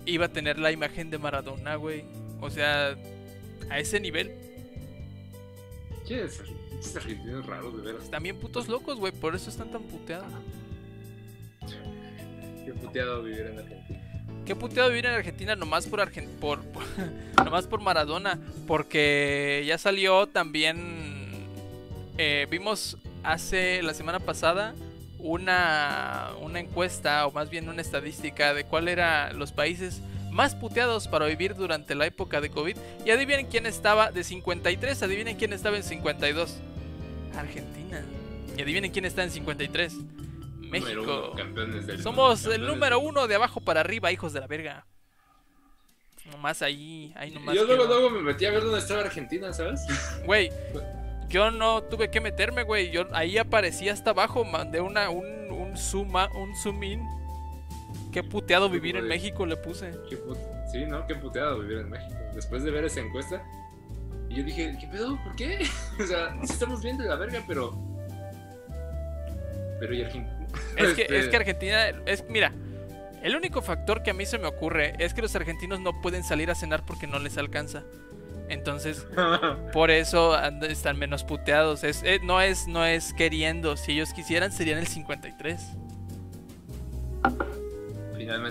Iba a tener la imagen de Maradona, güey. O sea, a ese nivel. ¿Qué es? Es argentinos raros, de veras. Bien putos locos, güey, por eso están tan puteados. Qué puteado vivir en Argentina. Qué puteado vivir en Argentina nomás por, por, (laughs) nomás por Maradona. Porque ya salió también. Eh, vimos hace la semana pasada una, una encuesta, o más bien una estadística de cuál eran los países más puteados para vivir durante la época de COVID. Y adivinen quién estaba de 53, adivinen quién estaba en 52. Argentina. Y adivinen quién está en 53. México. Somos el número uno de abajo para arriba, hijos de la verga. Nomás ahí, ahí nomás. Yo luego, luego me metí a ver dónde estaba Argentina, ¿sabes? (laughs) Güey, yo no tuve que meterme, güey. Yo ahí aparecía hasta abajo, mandé una, un, un zoom, un zoom in. Qué puteado vivir en México le puse. sí, ¿no? Qué puteado vivir en México. Después de ver esa encuesta, y yo dije, ¿qué pedo? ¿Por qué? (laughs) o sea, sí estamos bien de la verga, pero. Pero y Argentina (laughs) es que, es que Argentina, es, mira, el único factor que a mí se me ocurre es que los argentinos no pueden salir a cenar porque no les alcanza. Entonces, (laughs) por eso están menos puteados. Es, eh, no, es, no es queriendo. Si ellos quisieran, serían el 53.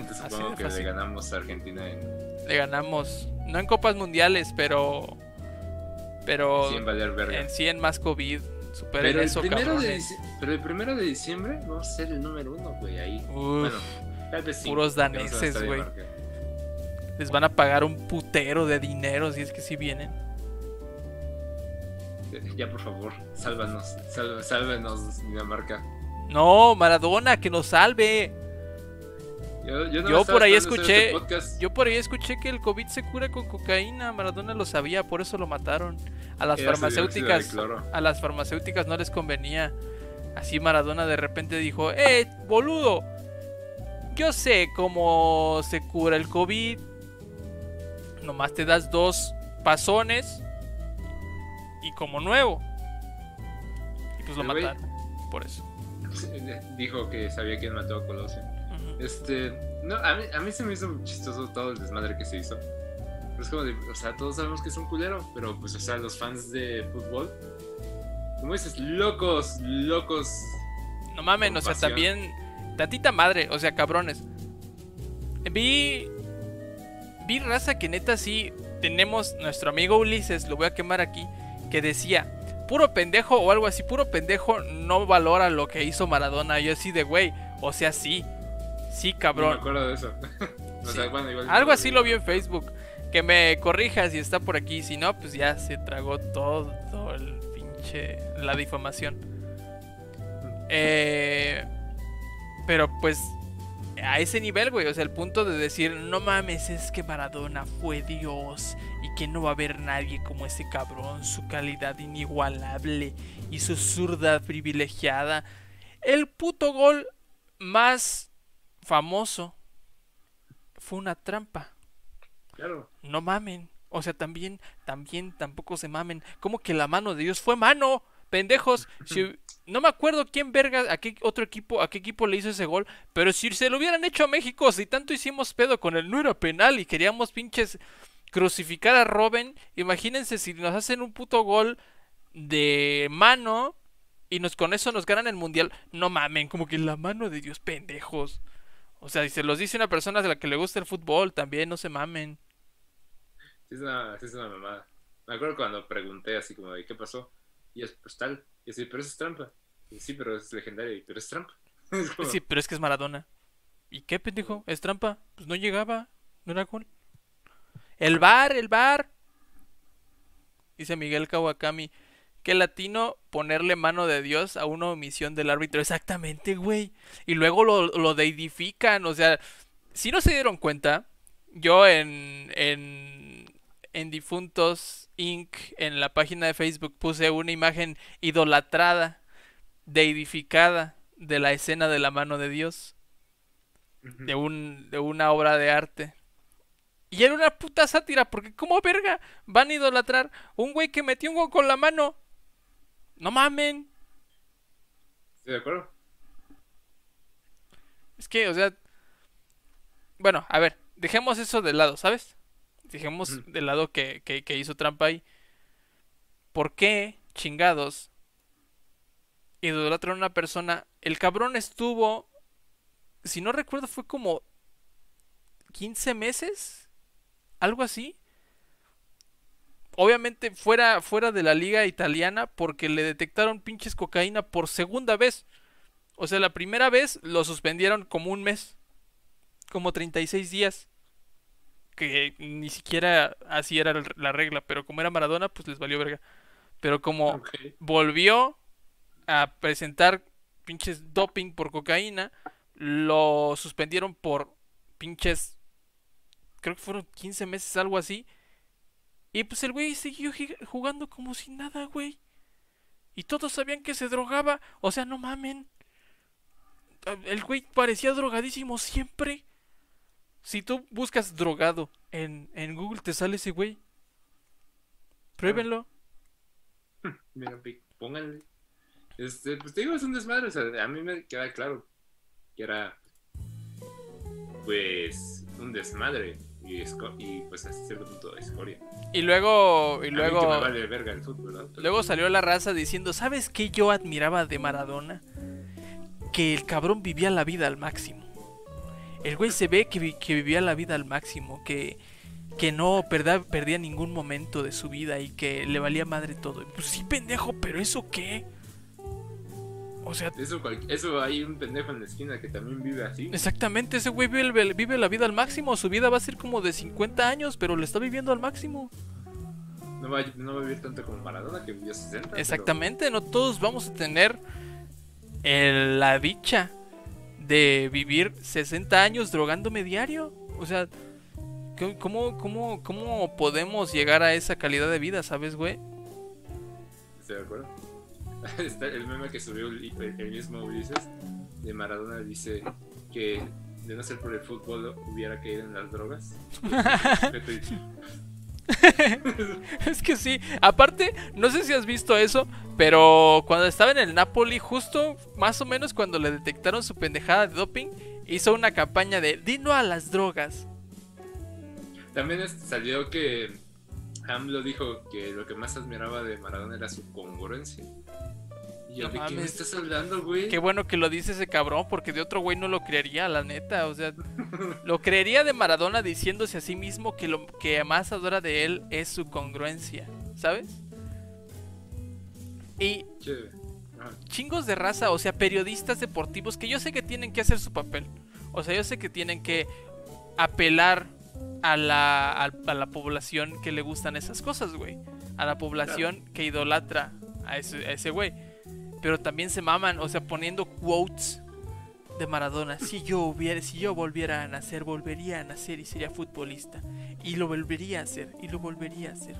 Supongo que le ganamos a Argentina Le ganamos, no en Copas Mundiales, pero... Pero en 100 más COVID pero el primero de Pero el primero de diciembre va a ser el número uno, güey, ahí. bueno, tal vez Puros daneses, güey. Les van a pagar un putero de dinero si es que si vienen. Ya, por favor, sálvanos, sálvanos, sálvanos Dinamarca. No, Maradona, que nos salve. Yo, yo, no Yo estaba por ahí escuché- este podcast. Yo por ahí escuché que el COVID se cura con cocaína. Maradona lo sabía, por eso lo mataron. A las Era farmacéuticas, a las farmacéuticas no les convenía. Así Maradona de repente dijo, ¡Eh, boludo! Yo sé cómo se cura el COVID. Nomás te das dos pasones y como nuevo. Y pues lo mataron. Por eso. (laughs) Dijo que sabía quién mató a Colosio. Este, no, a mí, a mí se me hizo chistoso todo el desmadre que se hizo. Pero es como de, o sea, todos sabemos que es un culero, pero pues, o sea, los fans de fútbol, como dices, locos, locos. No mamen, o sea, también. Tantita madre, o sea, cabrones. Vi. Vi raza que neta sí. Tenemos nuestro amigo Ulises, lo voy a quemar aquí. Que decía: Puro pendejo o algo así, puro pendejo no valora lo que hizo Maradona. Yo así de güey, o sea, sí. Sí, No me cabrón. acuerdo de eso. (laughs) o Sí. sea, bueno, igual. Algo así lo vi en Facebook. Que me corrijas si está por aquí. Si no, pues ya se tragó todo el pinche. La difamación. (laughs) Eh, pero pues. A ese nivel, güey. O sea, el punto de decir, no mames, es que Maradona fue Dios. Y que no va a haber nadie como ese cabrón. Su calidad inigualable. Y su zurda privilegiada. El puto gol más famoso fue una trampa. Claro. No mamen. O sea, también, también, tampoco se mamen. ¿Cómo que la mano de Dios fue mano? Pendejos. Si, (laughs) no me acuerdo quién verga, a qué otro equipo, a qué equipo le hizo ese gol. Pero si se lo hubieran hecho a México, si tanto hicimos pedo con el no era penal y queríamos pinches crucificar a Robin, imagínense si nos hacen un puto gol de mano y nos con eso nos ganan el mundial. No mamen, como que la mano de Dios, pendejos. O sea, y se los dice una persona de la que le gusta el fútbol, también no se mamen. Sí es, una, sí es una mamada. Me acuerdo cuando pregunté así como de qué pasó. Y es pues tal. Y así, pero eso es trampa. Y sí, pero es legendario. y, Pero es trampa. (laughs) Es como- Sí, pero es que es Maradona. ¿Y qué, pendejo? ¿Es trampa? Pues no llegaba. No era gol. El bar, el bar. Dice Miguel Kawakami. Que latino ponerle mano de Dios a una omisión del árbitro. Exactamente, güey. Y luego lo, lo deidifican. O sea, si no se dieron cuenta, yo en, en, en Difuntos Inc., en la página de Facebook, puse una imagen idolatrada, deidificada de la escena de la mano de Dios de, un, de una obra de arte. Y era una puta sátira, porque como verga van a idolatrar un güey que metió un gol con la mano. No mamen. ¿Estoy de acuerdo? Es que, o sea... Bueno, a ver, dejemos eso de lado, ¿sabes? Dejemos Ujú. de lado que, que, que hizo trampa ahí. ¿Por qué, chingados, idolatran a una persona? El cabrón estuvo, si no recuerdo, fue como 15 meses, algo así. Obviamente fuera, fuera de la liga italiana porque le detectaron pinches cocaína por segunda vez. O sea, la primera vez lo suspendieron como un mes, como 36 días. Que ni siquiera así era la regla, pero como era Maradona, pues les valió verga. Pero como volvió a presentar pinches doping por cocaína, lo suspendieron por pinches, creo que fueron 15 meses, algo así. Y pues el güey siguió jugando como si nada, güey. Y todos sabían que se drogaba. O sea, no mamen. Ah, El güey parecía drogadísimo siempre. Si tú buscas drogado en, en Google, te sale ese güey. Pruébenlo. (laughs) Mira, pi- pónganle. Este, pues te digo, es un desmadre. O sea, a mí me queda claro que era, pues, un desmadre. Y, y pues, hasta cierto punto, escoria. Y luego, y luego, que me vale verga el fútbol, ¿no? Pero- luego salió la raza diciendo, ¿sabes qué yo admiraba de Maradona? Que el cabrón vivía la vida al máximo. El güey se ve que, vi- que vivía la vida al máximo, que, que no perdía ningún momento de su vida y que le valía madre todo. Pues sí, pendejo, pero ¿eso qué? O sea, Eso, hay un pendejo en la esquina que también vive así. exactamente, ese güey vive, vive la vida al máximo. Su vida va a ser como de 50 años, pero le está viviendo al máximo. No va, no va a vivir tanto como Maradona, que vivió 60. pero- Exactamente, no todos vamos a tener el- la dicha de vivir 60 años drogándome diario. O sea, ¿cómo- ¿cómo, cómo, cómo podemos llegar a esa calidad de vida, sabes, güey? ¿Estoy de acuerdo? (laughs) Está el meme que subió el, mismo Ulises de Maradona dice que de no ser por el fútbol hubiera caído en las drogas. (laughs) (laughs) Es que sí, aparte, no sé si has visto eso, pero cuando estaba en el Napoli, justo más o menos cuando le detectaron su pendejada de doping, hizo una campaña de Dino a las drogas. También salió que AMLO dijo que lo que más admiraba de Maradona era su congruencia. Y yo, No ¿de qué me mames. estás hablando, güey? Qué bueno que lo dice ese cabrón, porque de otro güey no lo creería, la neta. O sea, (laughs) lo creería de Maradona diciéndose a sí mismo que lo que más adora de él es su congruencia, ¿sabes? Y chingos de raza, o sea, periodistas deportivos que yo sé que tienen que hacer su papel. O sea, yo sé que tienen que apelar a la, a, a la población que le gustan esas cosas, güey. A la población que idolatra a ese, a ese güey. Pero también se maman, o sea, poniendo quotes de Maradona. Si yo hubiera, si yo volviera a nacer, volvería a nacer y sería futbolista. Y lo volvería a hacer, y lo volvería a hacer.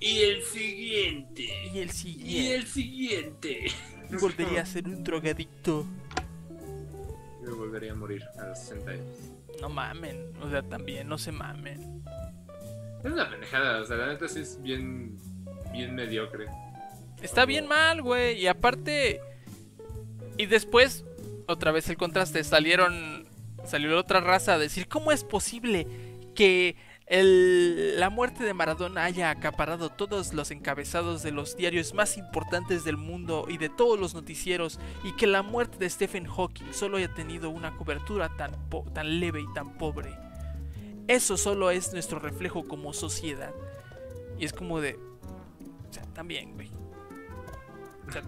Y el siguiente. Y el Y siguiente. el siguiente. y volvería a ser un drogadicto. Yo volvería a morir a los 60 años. No mamen, o sea, también no se mamen. Es una pendejada, o sea, la neta sí es bien, bien mediocre. Está bien mal, güey. Y aparte. Y después, otra vez el contraste. Salieron. Salió la otra raza a decir: ¿Cómo es posible que el- la muerte de Maradona haya acaparado todos los encabezados de los diarios más importantes del mundo y de todos los noticieros? Y que la muerte de Stephen Hawking solo haya tenido una cobertura tan, tan leve y tan pobre. Eso solo es nuestro reflejo como sociedad. Y es como de. O sea, también, güey. O sea,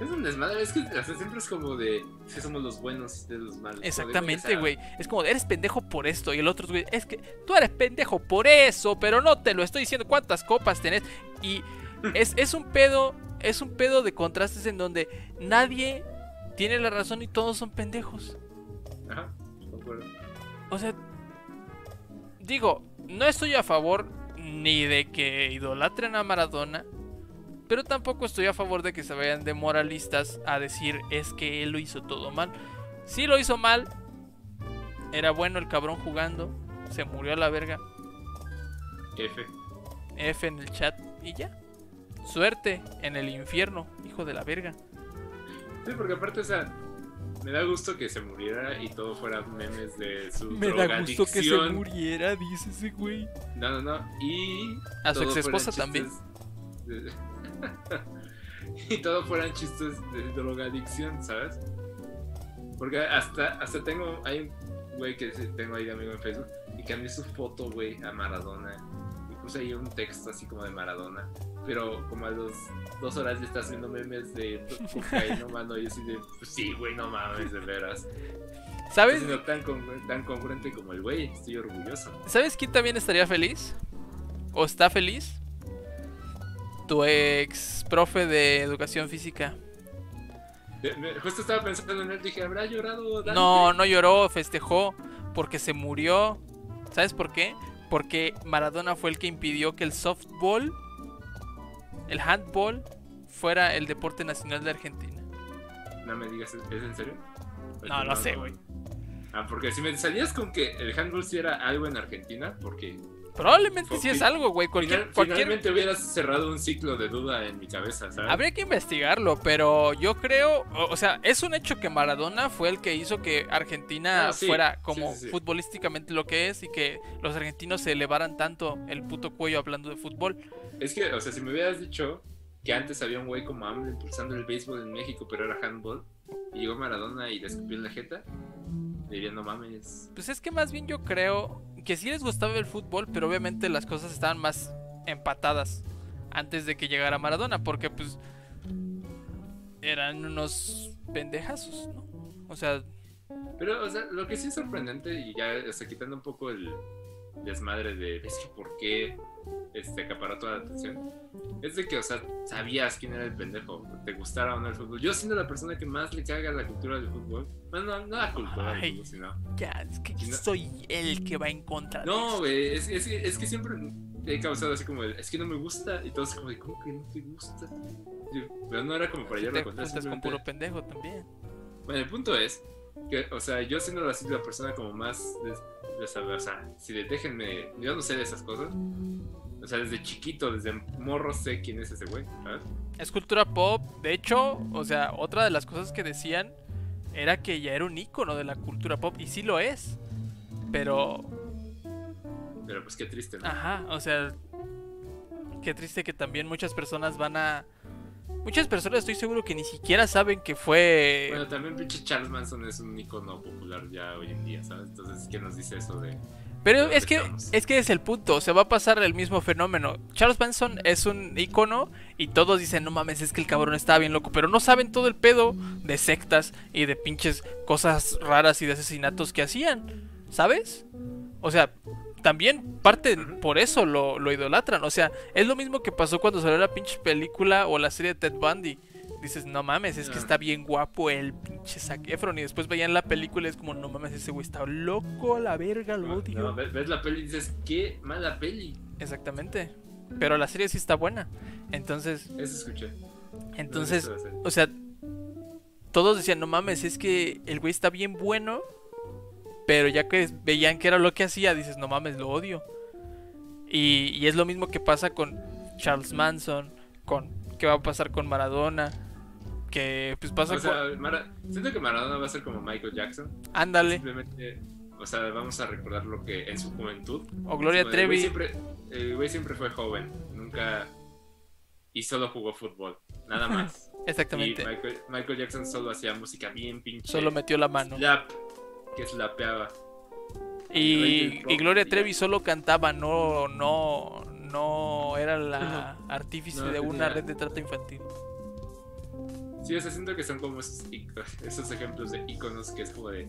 Es un desmadre, es que o sea, siempre es como de si somos los buenos y de los malos. Exactamente, O sea, güey. Es como, eres pendejo por esto. Y el otro, güey, es que tú eres pendejo por eso, pero no te lo estoy diciendo cuántas copas tenés. Y es, es un pedo, es un pedo de contrastes en donde nadie tiene la razón y todos son pendejos. Ajá, concuerdo. O sea, digo, no estoy a favor ni de que idolatren a Maradona, pero tampoco estoy a favor de que se vayan de moralistas a decir es que él lo hizo todo mal. Sí lo hizo mal, era bueno el cabrón jugando, se murió a la verga, F. F en el chat y ya. Suerte en el infierno, hijo de la verga. Sí, porque aparte, o sea, me da gusto que se muriera y todo fuera memes de su (laughs) Me da gusto que se muriera, dice ese güey. No, no, no. Y. A su ex esposa también. (laughs) y todo fueran chistes de drogadicción, ¿sabes? Porque hasta, hasta tengo. Hay un güey que tengo ahí de amigo en Facebook y cambié su foto, güey, a Maradona. Y puse ahí un texto así como de Maradona. Pero como a los dos horas ya está haciendo memes de cocaína, mano. Y así de. Pues sí, güey, no mames, de veras. ¿Sabes? Siendo tan, tan congruente como el güey. Estoy orgulloso. ¿Sabes quién también estaría feliz? ¿O está feliz? Tu ex profe de educación física. Justo estaba pensando en él, dije, ¿habrá llorado Dante? No, no lloró, festejó porque se murió. ¿Sabes por qué? Porque Maradona fue el que impidió que el softball, el handball, fuera el deporte nacional de Argentina. No me digas, ¿es es en serio? No, no sé, güey. Ah, porque si me salías con que el handball sí era algo en Argentina, porque Probablemente sí es algo, güey. Cualquier, final- cualquier... finalmente hubieras cerrado un ciclo de duda en mi cabeza, ¿sabes? Habría que investigarlo, pero yo creo, o, o sea, es un hecho que Maradona fue el que hizo que Argentina Ah, sí, fuera como sí. futbolísticamente lo que es y que los argentinos se elevaran tanto el puto cuello hablando de fútbol. Es que, o sea, si me hubieras dicho que antes había un güey como AMLO impulsando el béisbol en México, pero era handball, y llegó Maradona y le escupió en la jeta, diría, no mames. Pues es que más bien yo creo que sí les gustaba el fútbol, pero obviamente las cosas estaban más empatadas antes de que llegara Maradona, porque pues eran unos pendejazos, ¿no? O sea, Pero, o sea, lo que sí es sorprendente, y ya, o sea, quitando un poco el desmadre de, es que por qué este, acaparó toda la atención. Es de que, o sea, sabías quién era el pendejo, te gustara o no el fútbol. Yo siendo la persona que más le caga la cultura del fútbol, bueno, no, no la cultura del Ay. fútbol, sino... Ya, es que No. soy el que va en contra. No, güey, es, es, que- es que siempre he causado así como, el, es que no me gusta, y todos como ¿cómo que no te gusta? Yo- pero no era como para te llevarlo a contar, juntas con puro pendejo también. Bueno, el punto es que, o sea, yo siendo la, la persona como más, saber, o sea, si de, déjenme, yo no sé de esas cosas. O sea, desde chiquito, desde morro sé quién es ese güey, ¿sabes? Es cultura pop. De hecho, o sea, otra de las cosas que decían era que ya era un icono de la cultura pop. Y sí lo es. Pero, Pero pues qué triste, ¿no? ajá, o sea, qué triste que también muchas personas van a... Muchas personas estoy seguro que ni siquiera saben que fue... Bueno, también pinche Charles Manson es un icono popular ya hoy en día, ¿sabes? Entonces, ¿qué nos dice eso de...? Pero ¿Dónde es que, estamos? es que es el punto, se va a pasar el mismo fenómeno. Charles Manson es un icono y todos dicen, no mames, es que el cabrón estaba bien loco, pero no saben todo el pedo de sectas y de pinches cosas raras y de asesinatos que hacían, ¿sabes? O sea, también parte por eso lo, lo idolatran. O sea, es lo mismo que pasó cuando salió la pinche película o la serie de Ted Bundy. Dices, no mames, es que Ah. está bien guapo el pinche Zac Efron. Y después veían la película y es como, no mames, ese güey está loco, a la verga, lo No, odio. no, ves, ves la peli y dices, qué mala peli. Exactamente. Pero la serie sí está buena. Entonces, Eso escuché. entonces, No, eso, eso. o sea, todos decían, no mames, es que el güey está bien bueno. Pero ya que veían que era lo que hacía, dices, no mames, lo odio. Y, y es lo mismo que pasa con Charles Manson, con qué va a pasar con Maradona, que pues pasa O sea, con... Mara- siento que Maradona va a ser como Michael Jackson. Ándale, Simplemente, o sea, vamos a recordar lo que en su juventud. o Gloria Como el güey Trevi. siempre- El güey siempre fue joven, nunca. Y solo jugó fútbol, nada más. y Exactamente. Michael, Michael Jackson solo hacía música bien pinche. Solo metió la mano. Slap, que slapeaba. Y, y Gloria Trevi solo cantaba, no, no, no era la artífice No de una tenía- red de trata infantil. Sí, o sea, siento que son como esos, esos ejemplos de iconos que es como de.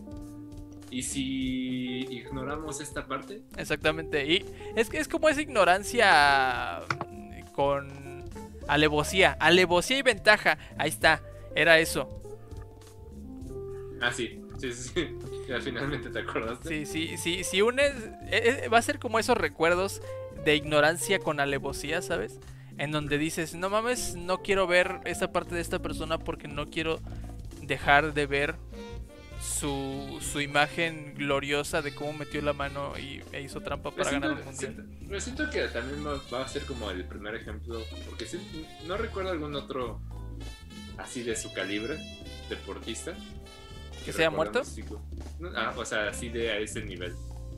¿Y si ignoramos esta parte? Exactamente. Y es que es como esa ignorancia con alevosía. Alevosía y ventaja. Ahí está. Era eso. Ah, sí, sí, sí. sí. Ya finalmente te acordaste. Sí, sí, sí. Si unes. eh, eh, va a ser como esos recuerdos de ignorancia con alevosía, ¿sabes? En donde dices, no mames, no quiero ver esa parte de esta persona porque no quiero dejar de ver su, su imagen gloriosa de cómo metió la mano y, e hizo trampa para ganar siento, mundial. siento- pero siento que también va, va a ser como el primer ejemplo, porque sí, no recuerdo algún otro así de su calibre, deportista. ¿Que se haya muerto? ah, o sea, así de a ese nivel.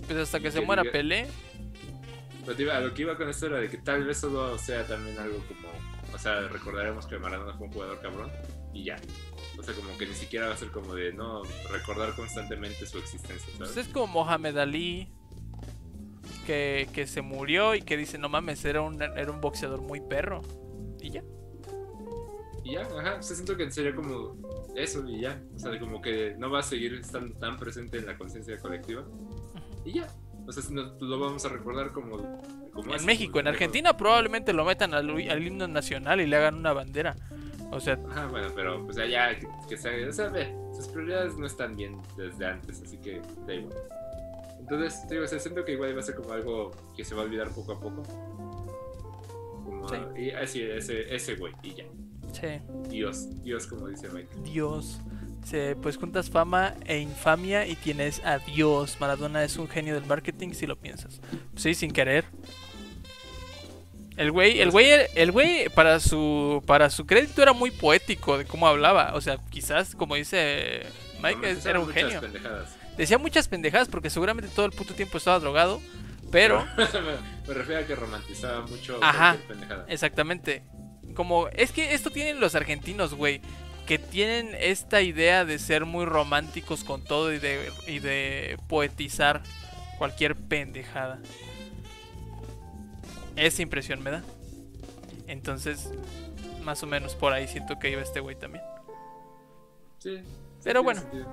Pues hasta que se que muera diga- Pelé. Pero te iba- a lo que iba con esto era de que tal vez solo sea también algo como, o sea, recordaremos que Maradona fue un jugador cabrón y ya. O sea, como que ni siquiera va a ser como de no recordar constantemente su existencia, Pues ¿sabes? es como Mohamed Ali. Que, que se murió y que dice, no mames, era un, era un boxeador muy perro. Y ya. Y ya, ajá, o sea, siento que sería como eso y ya. O sea, como que no va a seguir estando tan presente en la conciencia colectiva. Y ya. O sea, si no- lo vamos a recordar como, como En eso, México, en Argentina probablemente lo metan al, al himno nacional y le hagan una bandera. O sea. Ajá, bueno, pero pues allá que, que se haga. O sea, ve, sus prioridades no están bien desde antes, así que da igual. Entonces, te digo, o sea, siento que igual va a ser como algo que se va a olvidar poco a poco. Como, Sí. y así, ese, ese güey, y ya. Sí, Dios, Dios, como dice Mike. Dios. Pues juntas fama e infamia y tienes a Dios. Maradona es un genio del marketing si lo piensas. Sí, sin querer. El güey, el güey, el güey para su para su crédito era muy poético de cómo hablaba. O sea, quizás como dice Mike era un genio. pendejadas. Decía muchas pendejadas porque seguramente todo el puto tiempo estaba drogado. Pero, (laughs) me, refiero a que romantizaba mucho Ajá. pendejada. exactamente. Como, es que esto tienen los argentinos, güey. Que tienen esta idea de ser muy románticos con todo y de, y de poetizar cualquier pendejada. Esa impresión me da. Entonces, más o menos por ahí siento que iba este güey también. Sí. Pero bueno, sentido.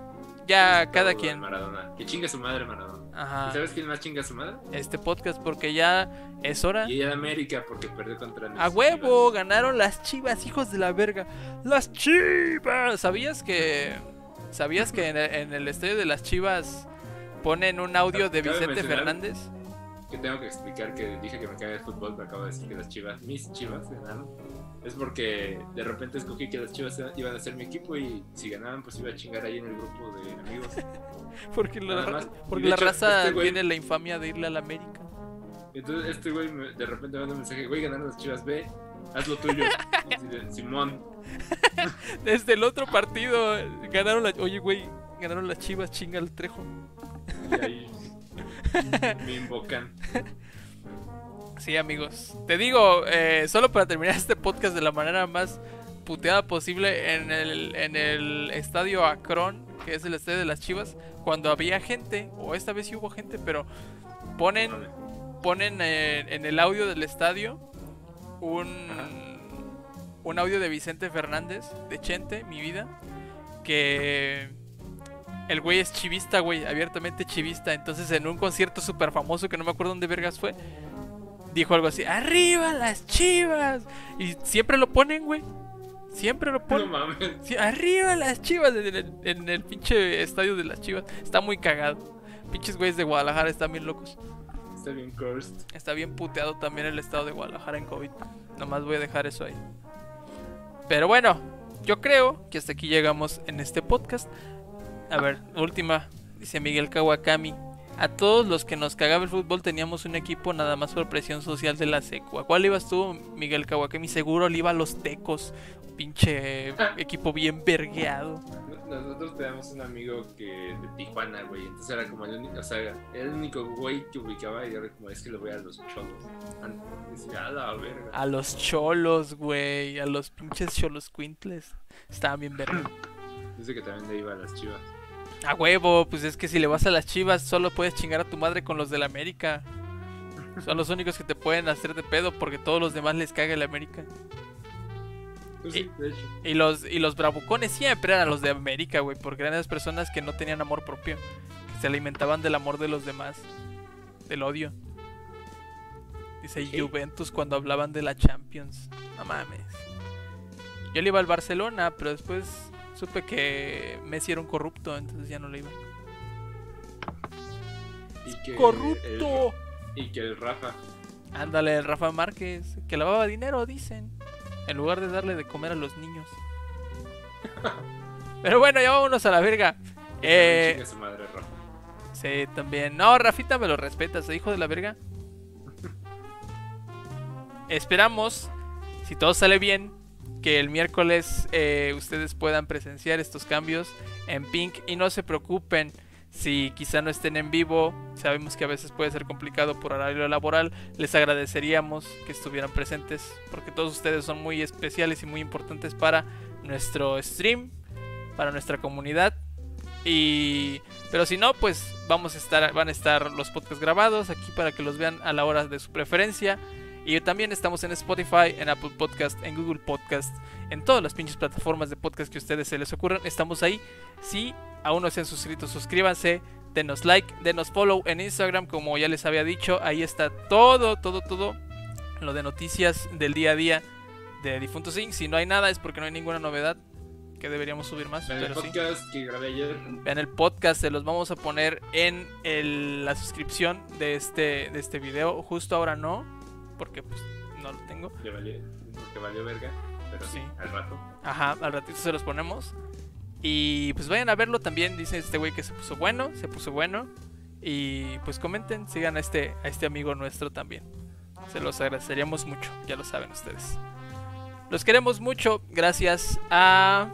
Ya cada quien. Maradona. Que chingue su madre Maradona. Ajá. ¿Y sabes quién más chinga a su madre? Este podcast porque ya es hora. Y el América porque perdió contra A huevo, Chivas. ganaron las chivas, hijos de la verga. Las chivas. ¿Sabías que sabías que en el, en el estadio de las chivas ponen un audio de Vicente Fernández? Que tengo que explicar que dije que me cae el fútbol, pero acabo de decir que las chivas, mis chivas ganaron. Es porque de repente escogí que las chivas iban a ser mi equipo y si ganaban, pues iba a chingar ahí en el grupo de amigos. (laughs) Porque la, Nada más. porque Y de la hecho, raza este güey- tiene la infamia de irle a la América. Entonces este güey me- de repente me manda un mensaje, güey, ganaron las chivas, ve, haz lo tuyo. (laughs) Simón. (laughs) Desde el otro partido ganaron la... Oye, güey, ganaron las chivas, chinga el trejo. Y ahí me invocan. Sí, amigos. Te digo, eh, solo para terminar (laughs) este podcast de la manera más puteada posible en el, en el estadio Akron, que es el estadio de las Chivas, cuando había gente, o esta vez sí hubo gente, pero ponen, ponen eh, en el audio del estadio un, un audio de Vicente Fernández, de Chente, mi vida, que el güey es chivista, güey, abiertamente chivista. Entonces en un concierto súper famoso que no me acuerdo dónde vergas fue, dijo algo así, arriba las chivas. Y siempre lo ponen, güey. Siempre lo No ponen. mames. Sí, arriba las chivas en el, en el pinche estadio de las chivas. Está muy cagado. Pinches güeyes de Guadalajara están bien locos. Está bien cursed. Está bien puteado también el estado de Guadalajara en COVID. Nomás voy a dejar eso ahí. Pero bueno, yo creo que hasta aquí llegamos en este podcast. A ver, última, dice Miguel Kawakami. A todos los que nos cagaba el fútbol teníamos un equipo nada más por presión social de la secu. ¿A cuál ibas tú, Miguel Kawakami? Seguro le iba a los tecos. Pinche equipo bien vergueado. Nosotros teníamos un amigo que de Tijuana, güey. Entonces era como el único, o sea, era el único güey que ubicaba y era como, es que lo voy a los cholos. An- Decía, a la verga. A los cholos, güey. A los pinches cholos quintles. Estaban bien verga. Dice que también le iba a las chivas. A huevo, pues es que si le vas a las chivas, solo puedes chingar a tu madre con los del América. Son los únicos que te pueden hacer de pedo porque todos los demás les caga el América. Pues sí, de hecho. Y los, y los bravucones siempre eran los de América, güey, porque eran esas personas que no tenían amor propio, que se alimentaban del amor de los demás, del odio. Dice. Juventus cuando hablaban de la Champions. No mames. Yo le iba al Barcelona, pero después supe que Messi era un corrupto, entonces ya no le iba. Y que ¡Corrupto! el- y que el Rafa. Ándale, el Rafa Márquez, que lavaba dinero, dicen. En lugar de darle de comer a los niños. (laughs) Pero bueno, ya vámonos a la verga. Eh, Chinga su madre, Rafa. sí, también. No, Rafita me lo respetas, ¿eh, hijo de la verga. (laughs) Esperamos, si todo sale bien, que el miércoles eh, ustedes puedan presenciar estos cambios en Pink. Y no se preocupen si quizá no estén en vivo. Sabemos que a veces puede ser complicado por horario laboral. Les agradeceríamos que estuvieran presentes porque todos ustedes son muy especiales y muy importantes para nuestro stream, para nuestra comunidad. Y pero si no, pues vamos a estar van a estar los podcasts grabados aquí para que los vean a la hora de su preferencia. Y también estamos en Spotify, en Apple Podcast, en Google Podcast, en todas las pinches plataformas de podcast que a ustedes se les ocurran. Estamos ahí. Si aún no se han suscrito, suscríbanse, denos like, denos follow en Instagram, como ya les había dicho. Ahí está todo, todo, todo lo de noticias del día a día de Difuntos Inc. Si no hay nada es porque no hay ninguna novedad que deberíamos subir más. En el sí. podcast que grabé ayer, Vean el podcast, se los vamos a poner en el- la suscripción de este, de este video. Justo ahora no, porque pues no lo tengo. que valió, porque valió verga, pero sí, Sí. al rato. Ajá, al ratito se los ponemos. Y pues vayan a verlo también, dice este güey que se puso bueno, se puso bueno. Y pues comenten, sigan a este, a este amigo nuestro también. Se los agradeceríamos mucho, ya lo saben ustedes. Los queremos mucho, gracias a,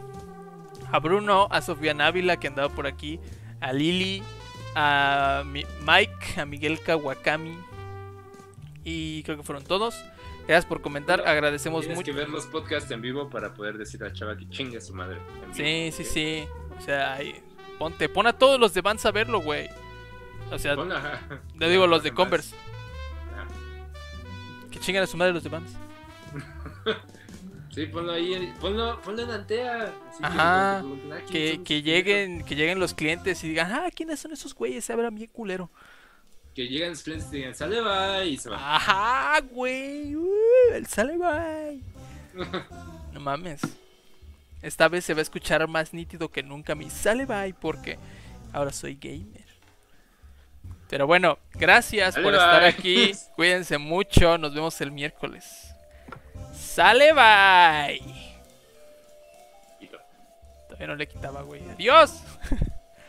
a Bruno, a Sofía Návila que andaba por aquí, a Lili, a Mi- Mike, a Miguel Kawakami. Y creo que fueron todos. Gracias por comentar, agradecemos Tienes mucho. que ver los podcasts en vivo para poder decir a Chava que chingue a su madre. en Sí, vivo, sí, sí. O sea, ahí, ponte, pon a todos los de Vans a verlo, güey. O sea, ajá. le digo (laughs) los de. Converse. Que chingan a su madre los de Vans. (laughs) Sí, ponlo ahí, ponlo, ponlo en Antea. que Ajá, le pregunten, ah, ¿quiénes Que, que lleguen, que lleguen los clientes y digan, ah, ¿quiénes son esos güeyes? Se hablan bien culero. Que lleguen los clientes y digan, sale, bye, y se van. Ajá, güey. uh, el sale bye. (laughs) No mames. Esta vez se va a escuchar más nítido que nunca mi sale bye porque ahora soy gamer. Pero bueno, gracias Sale por estar aquí. (laughs) Cuídense mucho. Nos vemos el miércoles. Sale bye. Todavía no le quitaba, güey. Adiós. (laughs)